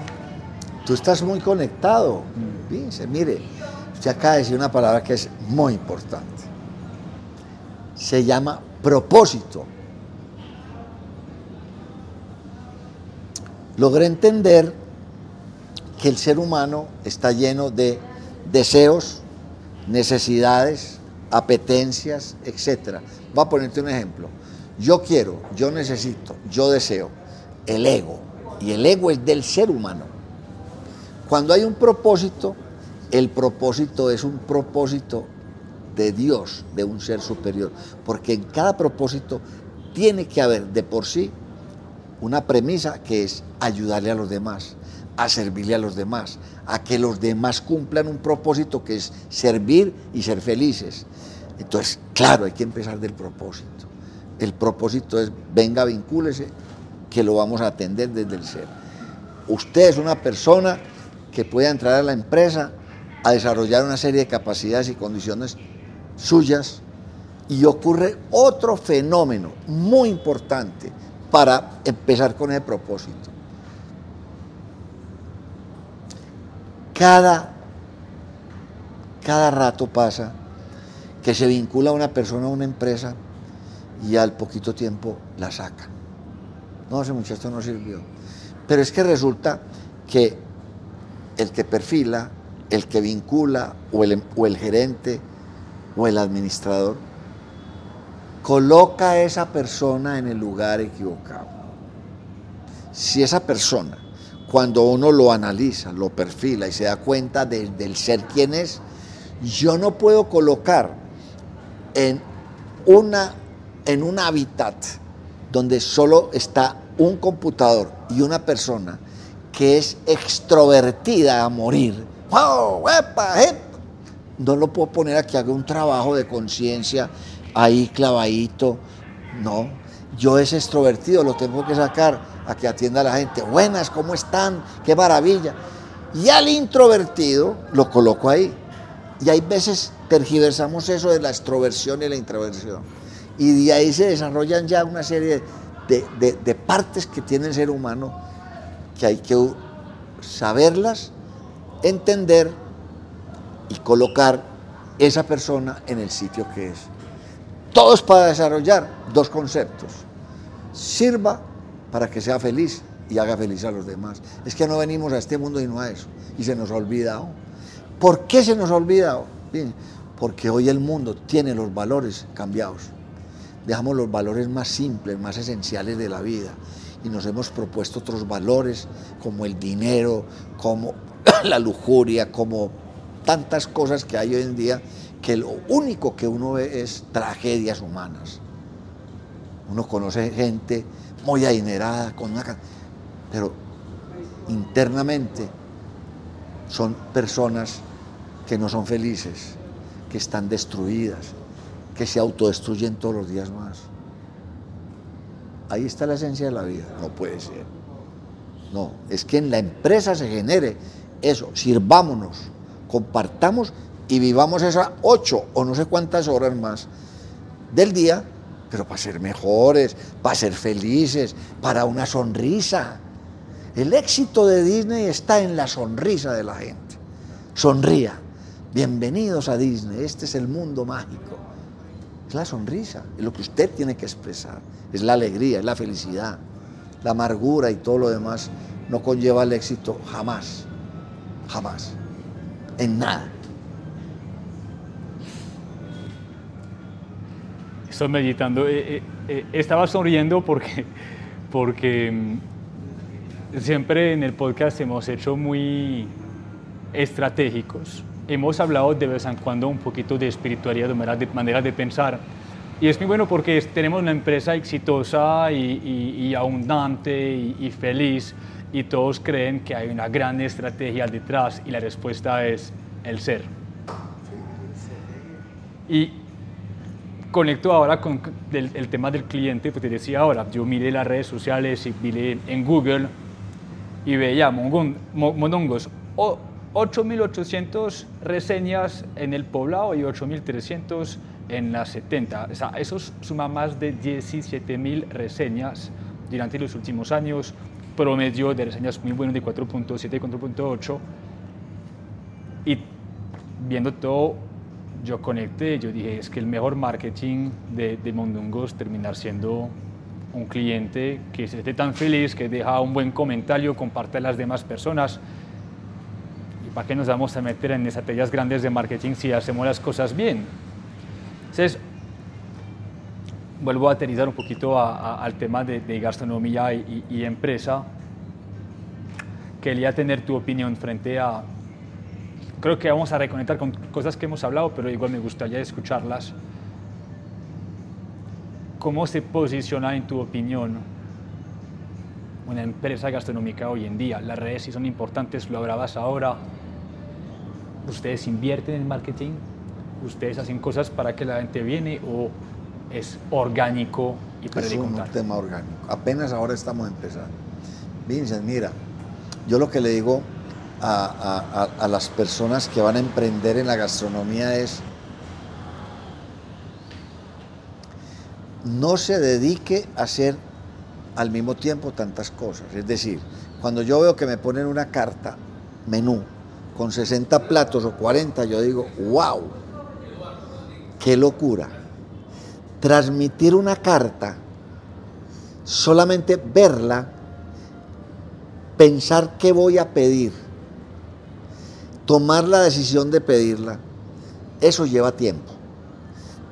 Tú estás muy conectado. Fíjense, mire, usted acaba de decir una palabra que es muy importante. Se llama propósito. Logré entender que el ser humano está lleno de deseos, necesidades, apetencias, etc. Voy a ponerte un ejemplo. Yo quiero, yo necesito, yo deseo, el ego. Y el ego es del ser humano. Cuando hay un propósito, el propósito es un propósito de Dios, de un ser superior. Porque en cada propósito tiene que haber de por sí una premisa que es ayudarle a los demás, a servirle a los demás, a que los demás cumplan un propósito que es servir y ser felices. Entonces, claro, hay que empezar del propósito. El propósito es, venga, vincúlese, que lo vamos a atender desde el ser. Usted es una persona que puede entrar a la empresa a desarrollar una serie de capacidades y condiciones suyas y ocurre otro fenómeno muy importante para empezar con ese propósito. Cada, cada rato pasa que se vincula una persona a una empresa y al poquito tiempo la sacan. No, ese muchacho no sirvió. Pero es que resulta que el que perfila, el que vincula o el, o el gerente o el administrador coloca a esa persona en el lugar equivocado. Si esa persona, cuando uno lo analiza, lo perfila y se da cuenta del ser quien es, yo no puedo colocar en, una, en un hábitat donde solo está un computador y una persona que es extrovertida a morir. ¡Wow! ¡Epa! No lo puedo poner a que haga un trabajo de conciencia ahí clavadito. No, yo es extrovertido, lo tengo que sacar a que atienda a la gente. Buenas, ¿cómo están? ¡Qué maravilla! Y al introvertido lo coloco ahí. Y hay veces tergiversamos eso de la extroversión y la introversión. Y de ahí se desarrollan ya una serie de, partes que tiene el ser humano que hay que saberlas, entender y colocar esa persona en el sitio que es. Todos para desarrollar dos conceptos. Sirva para que sea feliz y haga feliz a los demás. Es que no venimos a este mundo y no a eso. Y se nos ha olvidado. ¿Por qué se nos ha olvidado? Porque hoy el mundo tiene los valores cambiados. Dejamos los valores más simples, más esenciales de la vida. Y nos hemos propuesto otros valores como el dinero, como la lujuria, como tantas cosas que hay hoy en día que lo único que uno ve es tragedias humanas. Uno conoce gente muy adinerada, con una... pero internamente son personas que no son felices, que están destruidas, que se autodestruyen todos los días más. Ahí está la esencia de la vida. No puede ser. No, es que en la empresa se genere eso. Sirvámonos, compartamos y vivamos esas ocho o no sé cuántas horas más del día, pero para ser mejores, para ser felices, para una sonrisa. El éxito de Disney está en la sonrisa de la gente. Sonría. Bienvenidos a Disney, este es el mundo mágico. Es la sonrisa, es lo que usted tiene que expresar, es la alegría, es la felicidad. La amargura y todo lo demás no conlleva el éxito jamás, jamás, en nada. Estoy meditando. Eh, eh, eh, estaba sonriendo porque, porque mm, siempre en el podcast hemos hecho muy estratégicos. Hemos hablado de vez en cuando un poquito de espiritualidad, de manera de, manera de pensar. Y es muy bueno porque tenemos una empresa exitosa y, abundante y, y, feliz y todos creen que hay una gran estrategia detrás y la respuesta es el ser. Y conecto ahora con el, tema del cliente, pues te decía ahora, yo miré las redes sociales y miré en Google y veía Mondongos, 8.800 reseñas en el poblado y 8.300 en las 70. O sea, eso suma más de 17.000 reseñas durante los últimos años, promedio de reseñas muy bueno de 4.7 y 4.8. Y viendo todo yo conecté, yo dije, es que el mejor marketing de, de Mondongos terminar siendo un cliente que se esté tan feliz, que deja un buen comentario, comparte a las demás personas. ¿Y para qué nos vamos a meter en estrategias grandes de marketing si hacemos las cosas bien? Entonces, vuelvo a aterrizar un poquito al tema de, gastronomía y, y empresa. Quería tener tu opinión frente a creo que vamos a reconectar con cosas que hemos hablado, pero igual me gustaría escucharlas. ¿Cómo se posiciona en tu opinión una empresa gastronómica hoy en día? Las redes sí son importantes, lo hablabas ahora. ¿Ustedes invierten en marketing? ¿Ustedes hacen cosas para que la gente viene o es orgánico y para Es un tema orgánico. Apenas ahora estamos empezando. Vincent, mira, yo lo que le digo a, las personas que van a emprender en la gastronomía es, no se dedique a hacer al mismo tiempo tantas cosas. Es decir, cuando yo veo que me ponen una carta, menú, con 60 platos o 40, yo digo, wow, qué locura. Transmitir una carta, solamente verla, pensar qué voy a pedir, tomar la decisión de pedirla, eso lleva tiempo.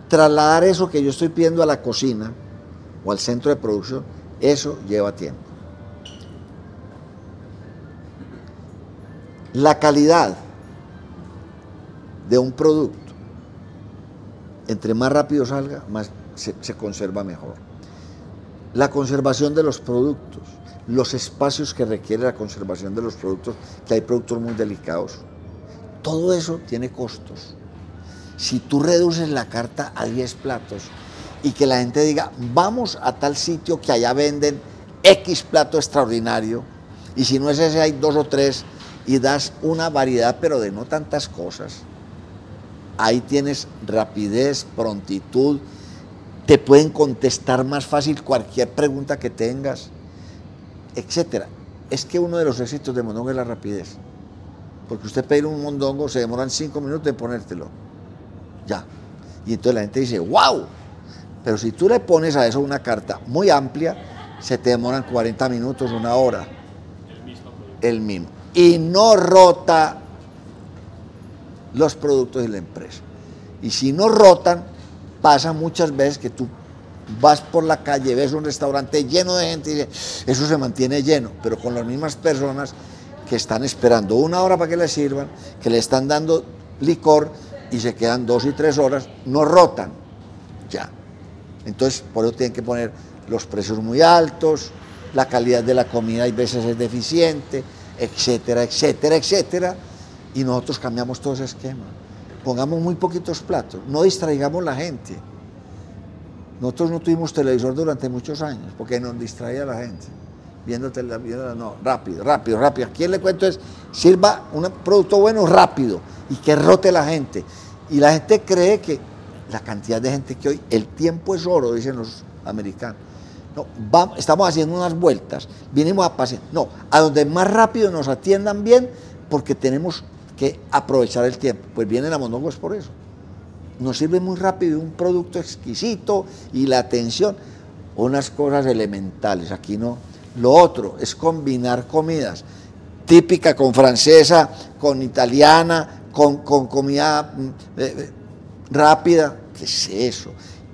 Trasladar eso que yo estoy pidiendo a la cocina o al centro de producción, eso lleva tiempo. La calidad de un producto, entre más rápido salga, más se, se, conserva mejor. La conservación de los productos, los espacios que requiere la conservación de los productos, que hay productos muy delicados, todo eso tiene costos. Si tú reduces la carta a 10 platos y que la gente diga, vamos a tal sitio que allá venden X plato extraordinario, y si no es ese hay dos o tres, y das una variedad, pero de no tantas cosas. Ahí tienes rapidez, prontitud, te pueden contestar más fácil cualquier pregunta que tengas, etc. Es que uno de los éxitos de Mondongo es la rapidez. Porque usted pedir un mondongo, se demoran cinco minutos en ponértelo ya. Y entonces la gente dice, wow. Pero si tú le pones a eso una carta muy amplia, se te demoran 40 minutos, una hora. El mismo. El mismo. Y no rota los productos de la empresa. Y si no rotan, pasa muchas veces que tú vas por la calle, ves un restaurante lleno de gente y dices, eso se mantiene lleno, pero con las mismas personas que están esperando una hora para que les sirvan, que le están dando licor, y se quedan dos y tres horas, no rotan ya. Entonces, por eso tienen que poner los precios muy altos, la calidad de la comida hay veces es deficiente, etcétera, etcétera, etcétera. Y nosotros cambiamos todo ese esquema. Pongamos muy poquitos platos, no distraigamos la gente. Nosotros no tuvimos televisor durante muchos años porque nos distraía la gente. Viendo televisión, no, rápido, rápido, rápido. ¿A quién le cuento es? Sirva un producto bueno rápido y que rote la gente. Y la gente cree que la cantidad de gente que hoy, el tiempo es oro, dicen los americanos. No, estamos haciendo unas vueltas, vinimos a pasear. No, a donde más rápido nos atiendan bien, porque tenemos que aprovechar el tiempo. Pues vienen a Mondongo es por eso. Nos sirve muy rápido un producto exquisito y la atención, unas cosas elementales. Aquí no. Lo otro es combinar comidas típica con francesa, con italiana, con, comida mm, eh, eh, rápida. ¿Qué es eso?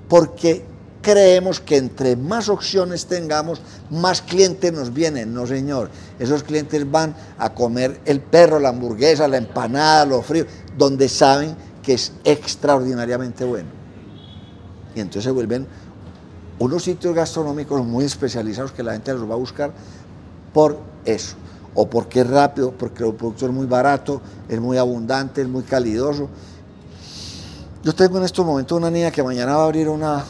Porque creemos que entre más opciones tengamos, más clientes nos vienen. No, señor. Esos clientes van a comer el perro, la hamburguesa, la empanada, lo frío, donde saben que es extraordinariamente bueno. Y entonces se vuelven unos sitios gastronómicos muy especializados que la gente los va a buscar por eso o porque es rápido, porque el producto es muy barato, es muy abundante, es muy calidoso. Yo tengo en estos momentos una niña que mañana va a abrir una,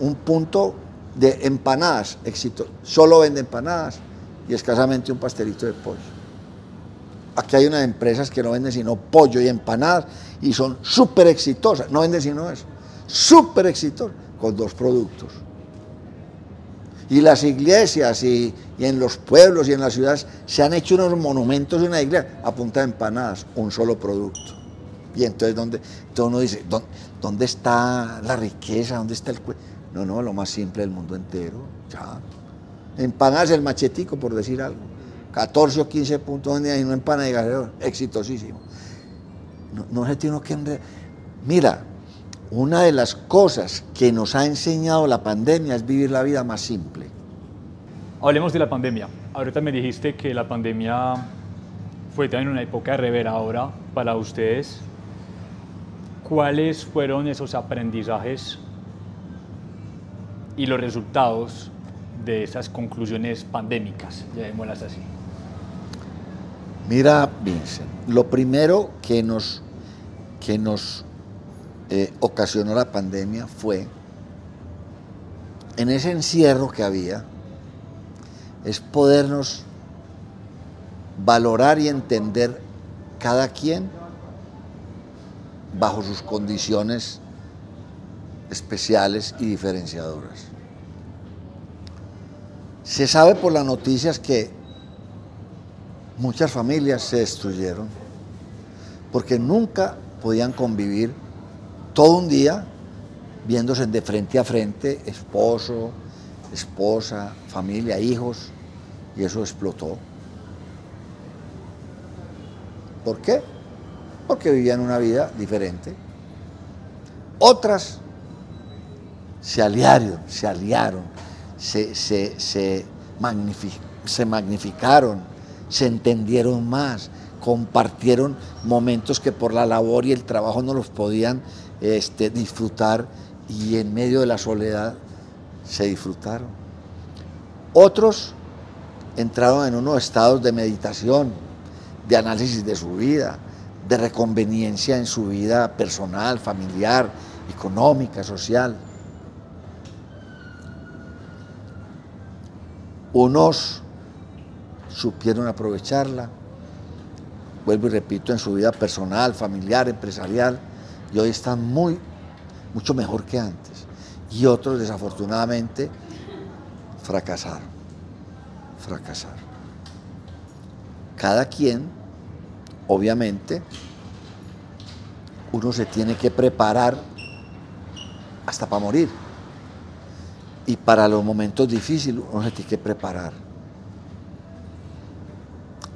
un punto de empanadas, éxito. Solo vende empanadas y escasamente un pastelito de pollo. Aquí hay unas empresas que no venden sino pollo y empanadas y son súper exitosas. No venden sino eso. Súper exitosas con dos productos. Y las iglesias y, en los pueblos y en las ciudades se han hecho unos monumentos de una iglesia a punta de empanadas, un solo producto. Y entonces, ¿dónde? Entonces uno dice, ¿dónde, está la riqueza? ¿Dónde está el No, no, lo más simple del mundo entero. Ya. Empanadas el machetico, por decir algo. 14 o 15 puntos y no empana de galero, exitosísimo. No, no se tiene que... Mira, una de las cosas que nos ha enseñado la pandemia es vivir la vida más simple. Hablemos de la pandemia. Ahorita me dijiste que la pandemia fue también una época ahora para ustedes. ¿Cuáles fueron esos aprendizajes y los resultados de esas conclusiones pandémicas, llamémoslas así? Mira, Vincent, lo primero que nos, que nos eh, ocasionó la pandemia fue, en ese encierro que había, es podernos valorar y entender cada quien bajo sus condiciones especiales y diferenciadoras. Se sabe por las noticias que muchas familias se destruyeron porque nunca podían convivir todo un día viéndose de frente a frente, esposo, esposa, familia, hijos, y eso explotó. ¿Por qué? Porque vivían una vida diferente. Otras se aliaron, se aliaron, se, se, se, magnificaron, se entendieron más, compartieron momentos que por la labor y el trabajo no los podían este, disfrutar y en medio de la soledad se disfrutaron. Otros entraron en unos estados de meditación, de análisis de su vida, de reconveniencia en su vida personal, familiar, económica, social. Unos supieron aprovecharla, vuelvo y repito, en su vida personal, familiar, empresarial, y hoy están muy, mucho mejor que antes. Y otros, desafortunadamente, fracasaron, fracasaron. Cada quien, obviamente, uno se tiene que preparar hasta para morir. Y para los momentos difíciles uno se tiene que preparar.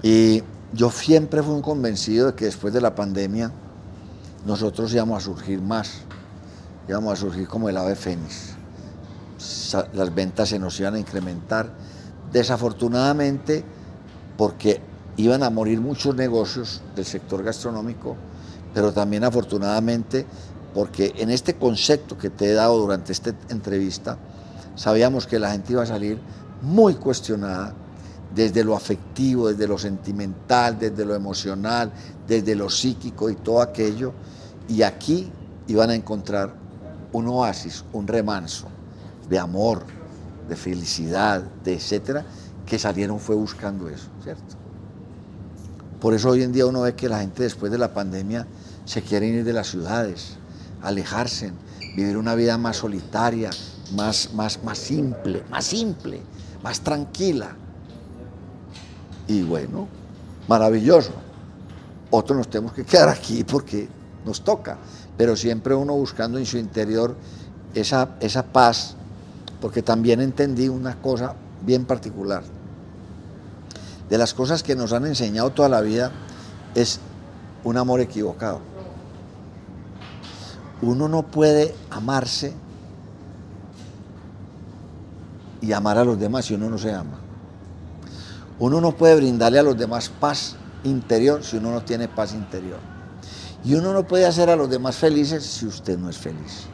Y yo siempre fui un convencido de que después de la pandemia nosotros íbamos a surgir más, íbamos a surgir como el ave fénix. Las ventas se nos iban a incrementar. Desafortunadamente, porque iban a morir muchos negocios del sector gastronómico, pero también afortunadamente porque en este concepto que te he dado durante esta entrevista, sabíamos que la gente iba a salir muy cuestionada desde lo afectivo, desde lo sentimental, desde lo emocional, desde lo psíquico y todo aquello, y aquí iban a encontrar un oasis, un remanso de amor, de felicidad, de etcétera, que salieron fue buscando eso, ¿cierto? Por eso hoy en día uno ve que la gente después de la pandemia se quiere ir de las ciudades, alejarse, vivir una vida más solitaria, más, más, más simple, más simple, más tranquila. Y bueno, maravilloso. Otros nos tenemos que quedar aquí porque nos toca, pero siempre uno buscando en su interior esa, esa paz, porque también entendí una cosa bien particular. De las cosas que nos han enseñado toda la vida es un amor equivocado. Uno no puede amarse y amar a los demás si uno no se ama. Uno no puede brindarle a los demás paz interior si uno no tiene paz interior. Y uno no puede hacer a los demás felices si usted no es feliz.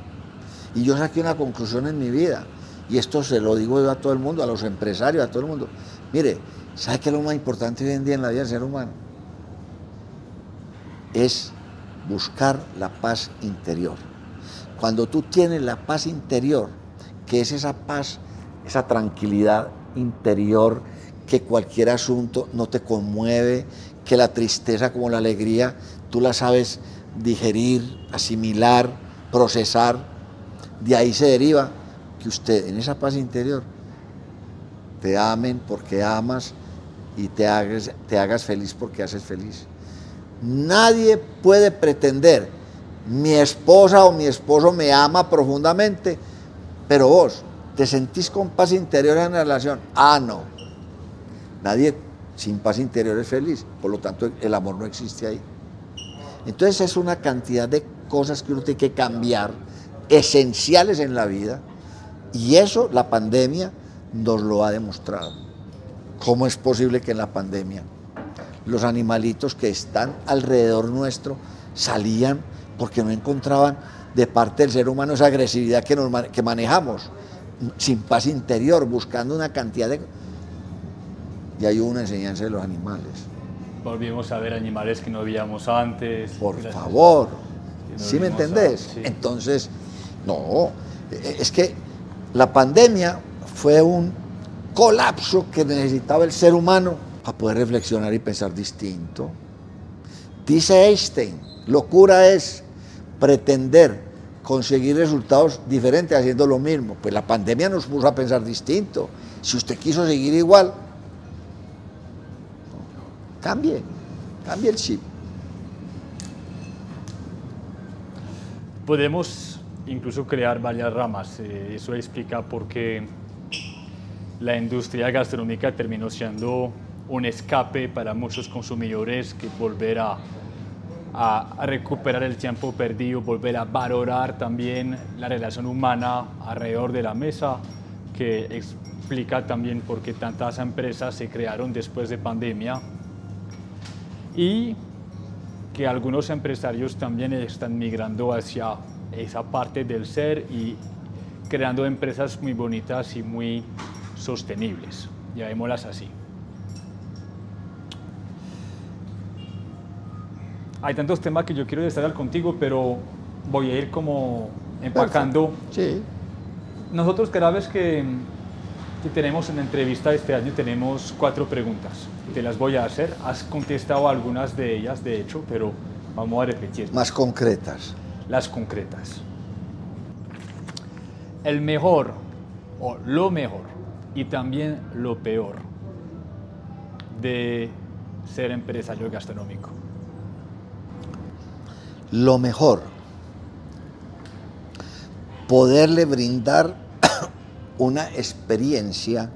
Y yo saqué una conclusión en mi vida, y esto se lo digo yo a todo el mundo, a los empresarios, a todo el mundo. Mire, ¿sabe qué es lo más importante hoy en día en la vida del ser humano? Es buscar la paz interior. Cuando tú tienes la paz interior, que es esa paz, esa tranquilidad interior, que cualquier asunto no te conmueve, que la tristeza como la alegría, tú la sabes digerir, asimilar, procesar, de ahí se deriva que usted en esa paz interior te amen porque amas y te hagas, te hagas feliz porque haces feliz. Nadie puede pretender, mi esposa o mi esposo me ama profundamente, pero vos te sentís con paz interior en la relación. Ah, no. Nadie sin paz interior es feliz, por lo tanto el amor no existe ahí. Entonces es una cantidad de cosas que uno tiene que cambiar, esenciales en la vida, y eso la pandemia nos lo ha demostrado. ¿Cómo es posible que en la pandemia los animalitos que están alrededor nuestro salían porque no encontraban de parte del ser humano esa agresividad que, nos, que manejamos, sin paz interior, buscando una cantidad de... Y hay una enseñanza de los animales. Volvimos a ver animales que no veíamos antes. Por favor, ¿sí me entendés? Entonces, no, e, es que la pandemia fue un colapso que necesitaba el ser humano para poder reflexionar y pensar distinto. Dice Einstein, locura es pretender conseguir resultados diferentes haciendo lo mismo. Pues la pandemia nos puso a pensar distinto. Si usted quiso seguir igual, cambie, cambie el chip. Podemos incluso crear varias ramas. Eh, eso explica por qué la industria gastronómica terminó siendo un escape para muchos consumidores que volver a, a, recuperar el tiempo perdido, volver a valorar también la relación humana alrededor de la mesa, que explica también por qué tantas empresas se crearon después de pandemia. Y que algunos empresarios también están migrando hacia esa parte del ser y creando empresas muy bonitas y muy sostenibles, llamémoslas así. Hay tantos temas que yo quiero destacar contigo, pero voy a ir como empacando. Sí. Nosotros cada vez que, que tenemos una entrevista este año tenemos cuatro preguntas. Te las voy a hacer. Has contestado algunas de ellas, de hecho, pero vamos a repetir. Más concretas. Las concretas. El mejor o lo mejor y también lo peor de ser empresario gastronómico? Lo mejor, poderle brindar una experiencia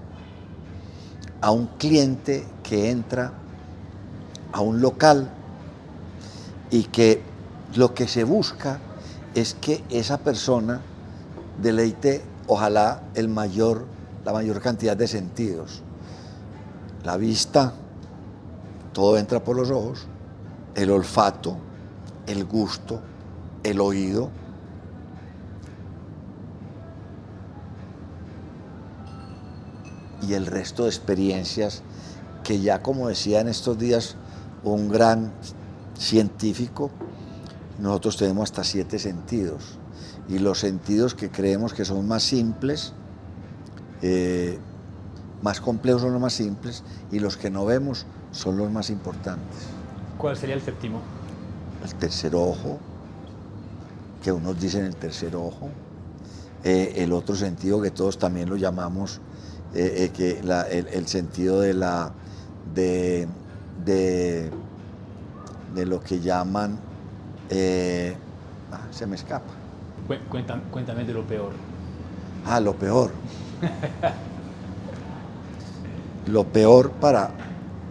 a un cliente que entra a un local y que lo que se busca es que esa persona deleite ojalá el mayor la mayor cantidad de sentidos. La vista, todo entra por los ojos, el olfato, el gusto, el oído. Y el resto de experiencias que ya como decía en estos días un gran científico, nosotros tenemos hasta siete sentidos. Y los sentidos que creemos que son más simples, eh, más complejos son los más simples y los que no vemos son los más importantes. ¿Cuál sería el séptimo? El tercer ojo, que unos dicen el tercer ojo. Eh, el otro sentido que todos también lo llamamos, eh, que el, sentido de la de, de, lo que llaman ah, se me escapa. Cuéntame, cuéntame de lo peor. Ah, lo peor. Lo peor para,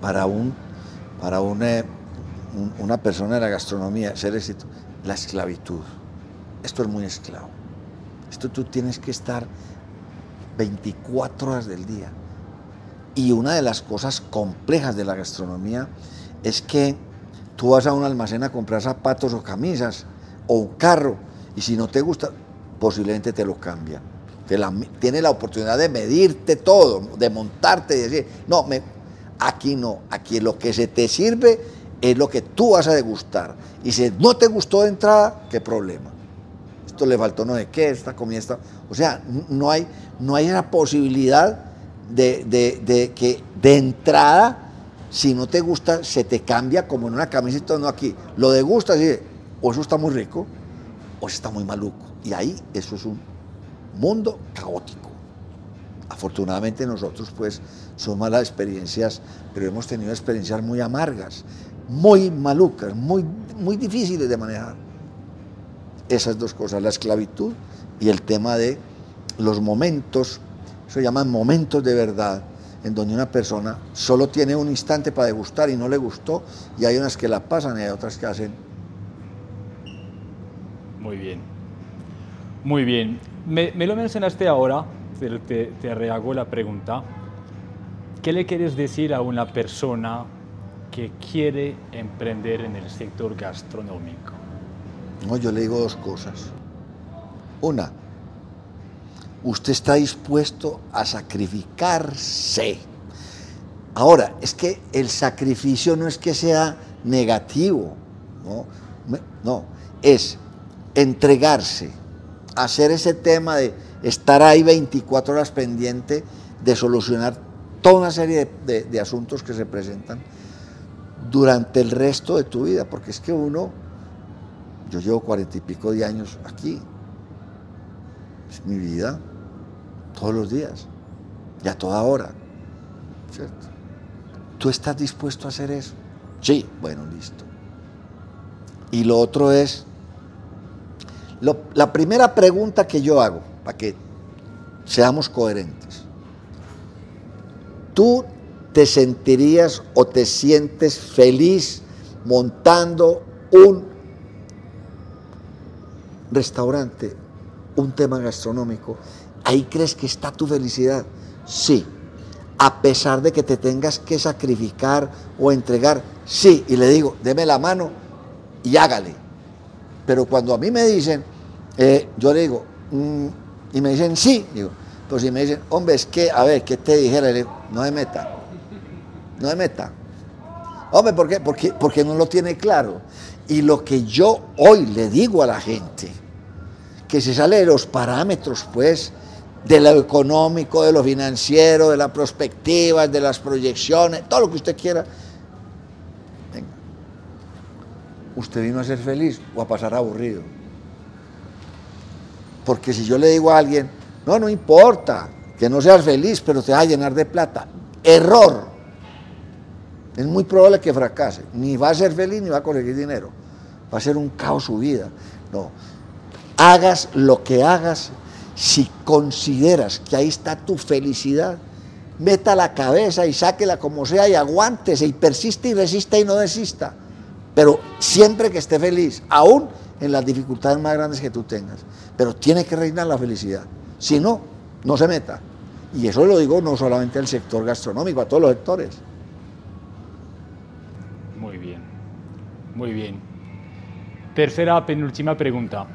para, un, para una, una persona de la gastronomía, ser éxito, la esclavitud. Esto es muy esclavo. Esto tú tienes que estar 24 horas del día. Y una de las cosas complejas de la gastronomía es que tú vas a un almacén a comprar zapatos o camisas o un carro y si no te gusta, posiblemente te lo cambian tiene la oportunidad de medirte todo, de montarte y decir, no, me, aquí no, aquí lo que se te sirve es lo que tú vas a degustar. Y si no te gustó de entrada, ¿qué problema? Esto le faltó no de qué, esta comida está... O sea, no hay, no hay la posibilidad de, de, que de entrada, si no te gusta, se te cambia como en una camiseta, no aquí. Lo degustas y o eso está muy rico, o eso está muy maluco. Y ahí eso es un mundo caótico. Afortunadamente nosotros pues son malas experiencias, pero hemos tenido experiencias muy amargas, muy malucas, muy, muy difíciles de manejar. Esas dos cosas, la esclavitud y el tema de los momentos, se llaman momentos de verdad, en donde una persona solo tiene un instante para degustar y no le gustó, y hay unas que la pasan y hay otras que hacen. Muy bien. Muy bien. Me, lo mencionaste ahora, pero te, te rehago la pregunta. ¿Qué le quieres decir a una persona que quiere emprender en el sector gastronómico? No, yo le digo dos cosas. Una, usted está dispuesto a sacrificarse. Ahora, es que el sacrificio no es que sea negativo, no, no es entregarse hacer ese tema de estar ahí 24 horas pendiente de solucionar toda una serie de, asuntos que se presentan durante el resto de tu vida, porque es que uno, yo llevo cuarenta y pico de años aquí, Es mi vida, todos los días, y a toda hora. ¿Cierto? ¿Tú estás dispuesto a hacer eso? Sí, bueno, listo. Y lo otro es, la primera pregunta que yo hago, para que seamos coherentes, ¿tú te sentirías o te sientes feliz montando un restaurante, un tema gastronómico? ¿Ahí crees que está tu felicidad? Sí. A pesar de que te tengas que sacrificar o entregar, sí. Y le digo, deme la mano y hágale. Pero cuando a mí me dicen, eh, yo le digo, mm", y me dicen sí, digo, pues si me dicen, hombre, es que, a ver, ¿qué te dijera? Le digo, no se meta, no se meta. Hombre, ¿por qué? Porque, porque no lo tiene claro. Y lo que yo hoy le digo a la gente, que se sale de los parámetros, pues, de lo económico, de lo financiero, de las perspectivas, de las proyecciones, todo lo que usted quiera. Venga. Usted vino a ser feliz o a pasar aburrido. Porque si yo le digo a alguien, no, no importa que no seas feliz, pero te va a llenar de plata. Error. Es muy probable que fracase. Ni va a ser feliz ni va a conseguir dinero. Va a ser un caos su vida. No. Hagas lo que hagas, si consideras que ahí está tu felicidad, meta la cabeza y sáquela como sea y aguántese y persiste y resista y no desista. Pero siempre que esté feliz, aún en las dificultades más grandes que tú tengas. Pero tiene que reinar la felicidad. Si no, no se meta. Y eso lo digo no solamente al sector gastronómico, a todos los sectores. Muy bien, muy bien. Tercera, penúltima pregunta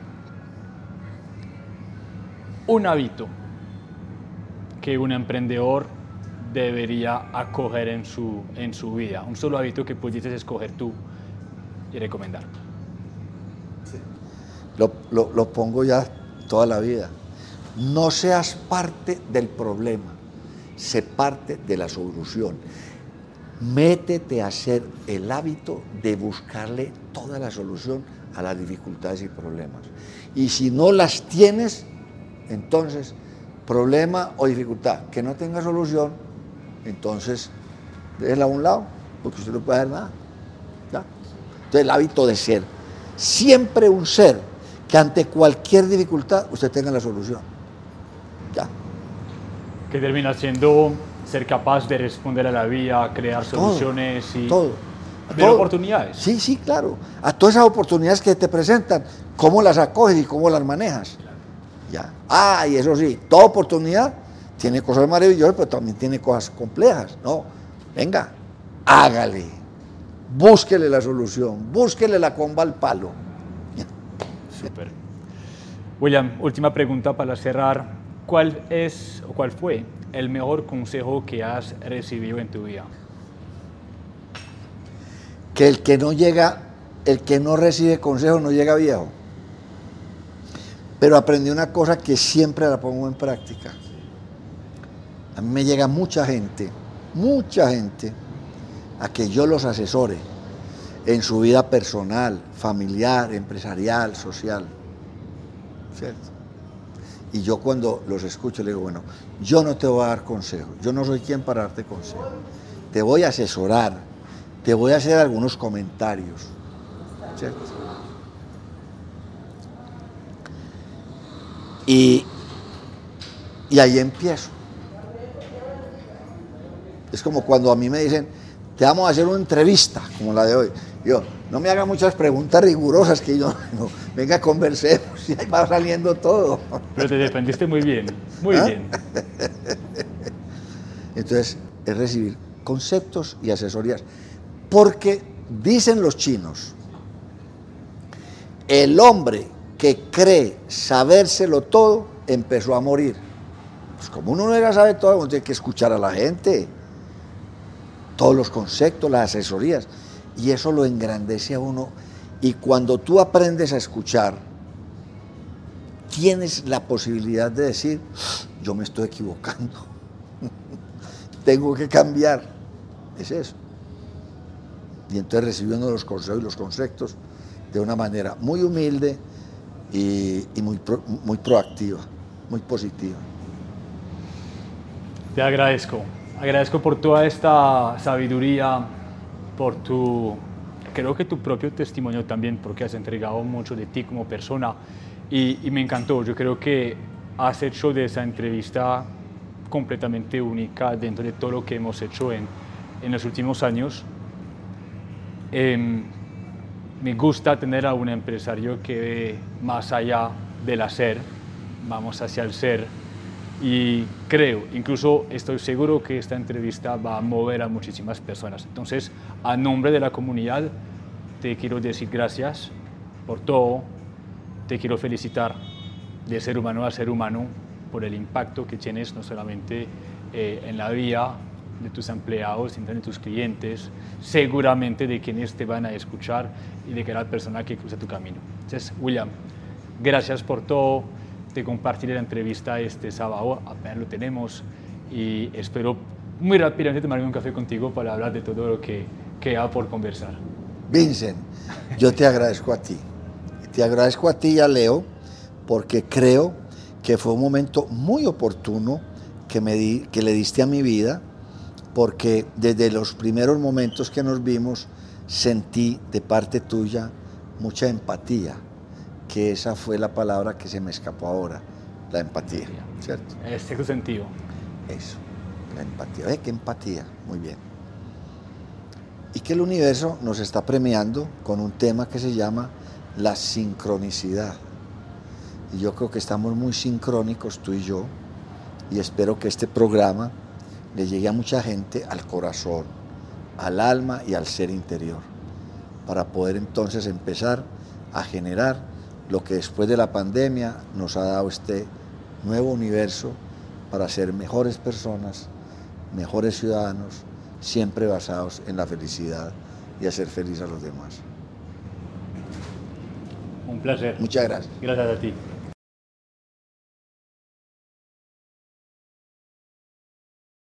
un hábito que un emprendedor debería acoger en su, en su vida? Un solo hábito que pudieses escoger tú y recomendar. Lo, lo pongo ya toda la vida. No seas parte del problema, sé parte de la solución. Métete a hacer el hábito de buscarle toda la solución a las dificultades y problemas. Y si no las tienes, entonces, problema o dificultad que no tenga solución, entonces déjela a un lado, porque usted no puede hacer nada. Entonces, el hábito de ser, siempre un ser que ante cualquier dificultad usted tenga la solución. Ya. Que termina siendo ser capaz de responder a la vida, crear soluciones y todo. ver oportunidades. Sí, sí, claro. A todas esas oportunidades que te presentan, cómo las acoges y cómo las manejas. Ah, y eso sí, toda oportunidad tiene cosas maravillosas, pero también tiene cosas complejas. No, venga, hágale, búsquele la solución, búsquele la comba al palo. Super. William, última pregunta para cerrar. ¿Cuál es o cuál fue el mejor consejo que has recibido en tu vida? Que el que no llega, el que no recibe consejo no llega viejo. Pero aprendí una cosa que siempre la pongo en práctica. A mí me llega mucha gente, mucha gente, a que yo los asesore en su vida personal, familiar, empresarial, social. ¿Cierto? Y yo cuando los escucho le digo, bueno, yo no te voy a dar consejo, yo no soy quien para darte consejo. Te voy a asesorar, te voy a hacer algunos comentarios. ¿Cierto? Y, y ahí empiezo. Es como cuando a mí me dicen, te vamos a hacer una entrevista, como la de hoy. Yo, no me haga muchas preguntas rigurosas que yo, no, venga, conversemos y ahí va saliendo todo. Pero te defendiste muy bien, muy ¿Ah? bien. Entonces, es recibir conceptos y asesorías. Porque dicen los chinos, el hombre que cree sabérselo todo, empezó a morir. Pues como uno no era sabe todo, uno tiene que escuchar a la gente, todos los conceptos, las asesorías, y eso lo engrandece a uno. Y cuando tú aprendes a escuchar, tienes la posibilidad de decir, yo me estoy equivocando, tengo que cambiar. Es eso. Y entonces recibiendo los consejos y los conceptos de una manera muy humilde, y, muy, muy proactiva. muy positiva. Te agradezco. Agradezco por toda esta sabiduría, por tu, creo que tu propio testimonio también, porque has entregado mucho de ti como persona y, y me encantó. Yo creo que has hecho de esa entrevista completamente única dentro de todo lo que hemos hecho en, en los últimos años. Eh, me gusta tener a un empresario que ve más allá del hacer, vamos hacia el ser. Y creo, incluso estoy seguro que esta entrevista va a mover a muchísimas personas. Entonces, a nombre de la comunidad, te quiero decir gracias por todo, te quiero felicitar de ser humano a ser humano por el impacto que tienes no solamente eh, en la vida de tus empleados, sino de tus clientes, seguramente de quienes te van a escuchar y de cada persona que cruza tu camino. Entonces, William, gracias por todo, de compartir la entrevista este sábado, apenas lo tenemos, y espero muy rápidamente tomarme un café contigo para hablar de todo lo que queda por conversar. Vincent, yo te agradezco a ti. Te agradezco a ti y a Leo porque creo que fue un momento muy oportuno que, me di, que le diste a mi vida, porque desde los primeros momentos que nos vimos sentí de parte tuya mucha empatía, que esa fue la palabra que se me escapó ahora, la empatía, ¿cierto? Este sentido. Eso, la empatía. ¿Ve qué empatía? Muy bien. Y que el universo nos está premiando con un tema que se llama la sincronicidad. Y yo creo que estamos muy sincrónicos tú y yo, y espero que este programa le llegue a mucha gente al corazón, al alma y al ser interior, para poder entonces empezar a generar lo que después de la pandemia nos ha dado este nuevo universo para ser mejores personas, mejores ciudadanos, siempre basados en la felicidad y hacer feliz a los demás. Un placer. Muchas gracias. Gracias a ti.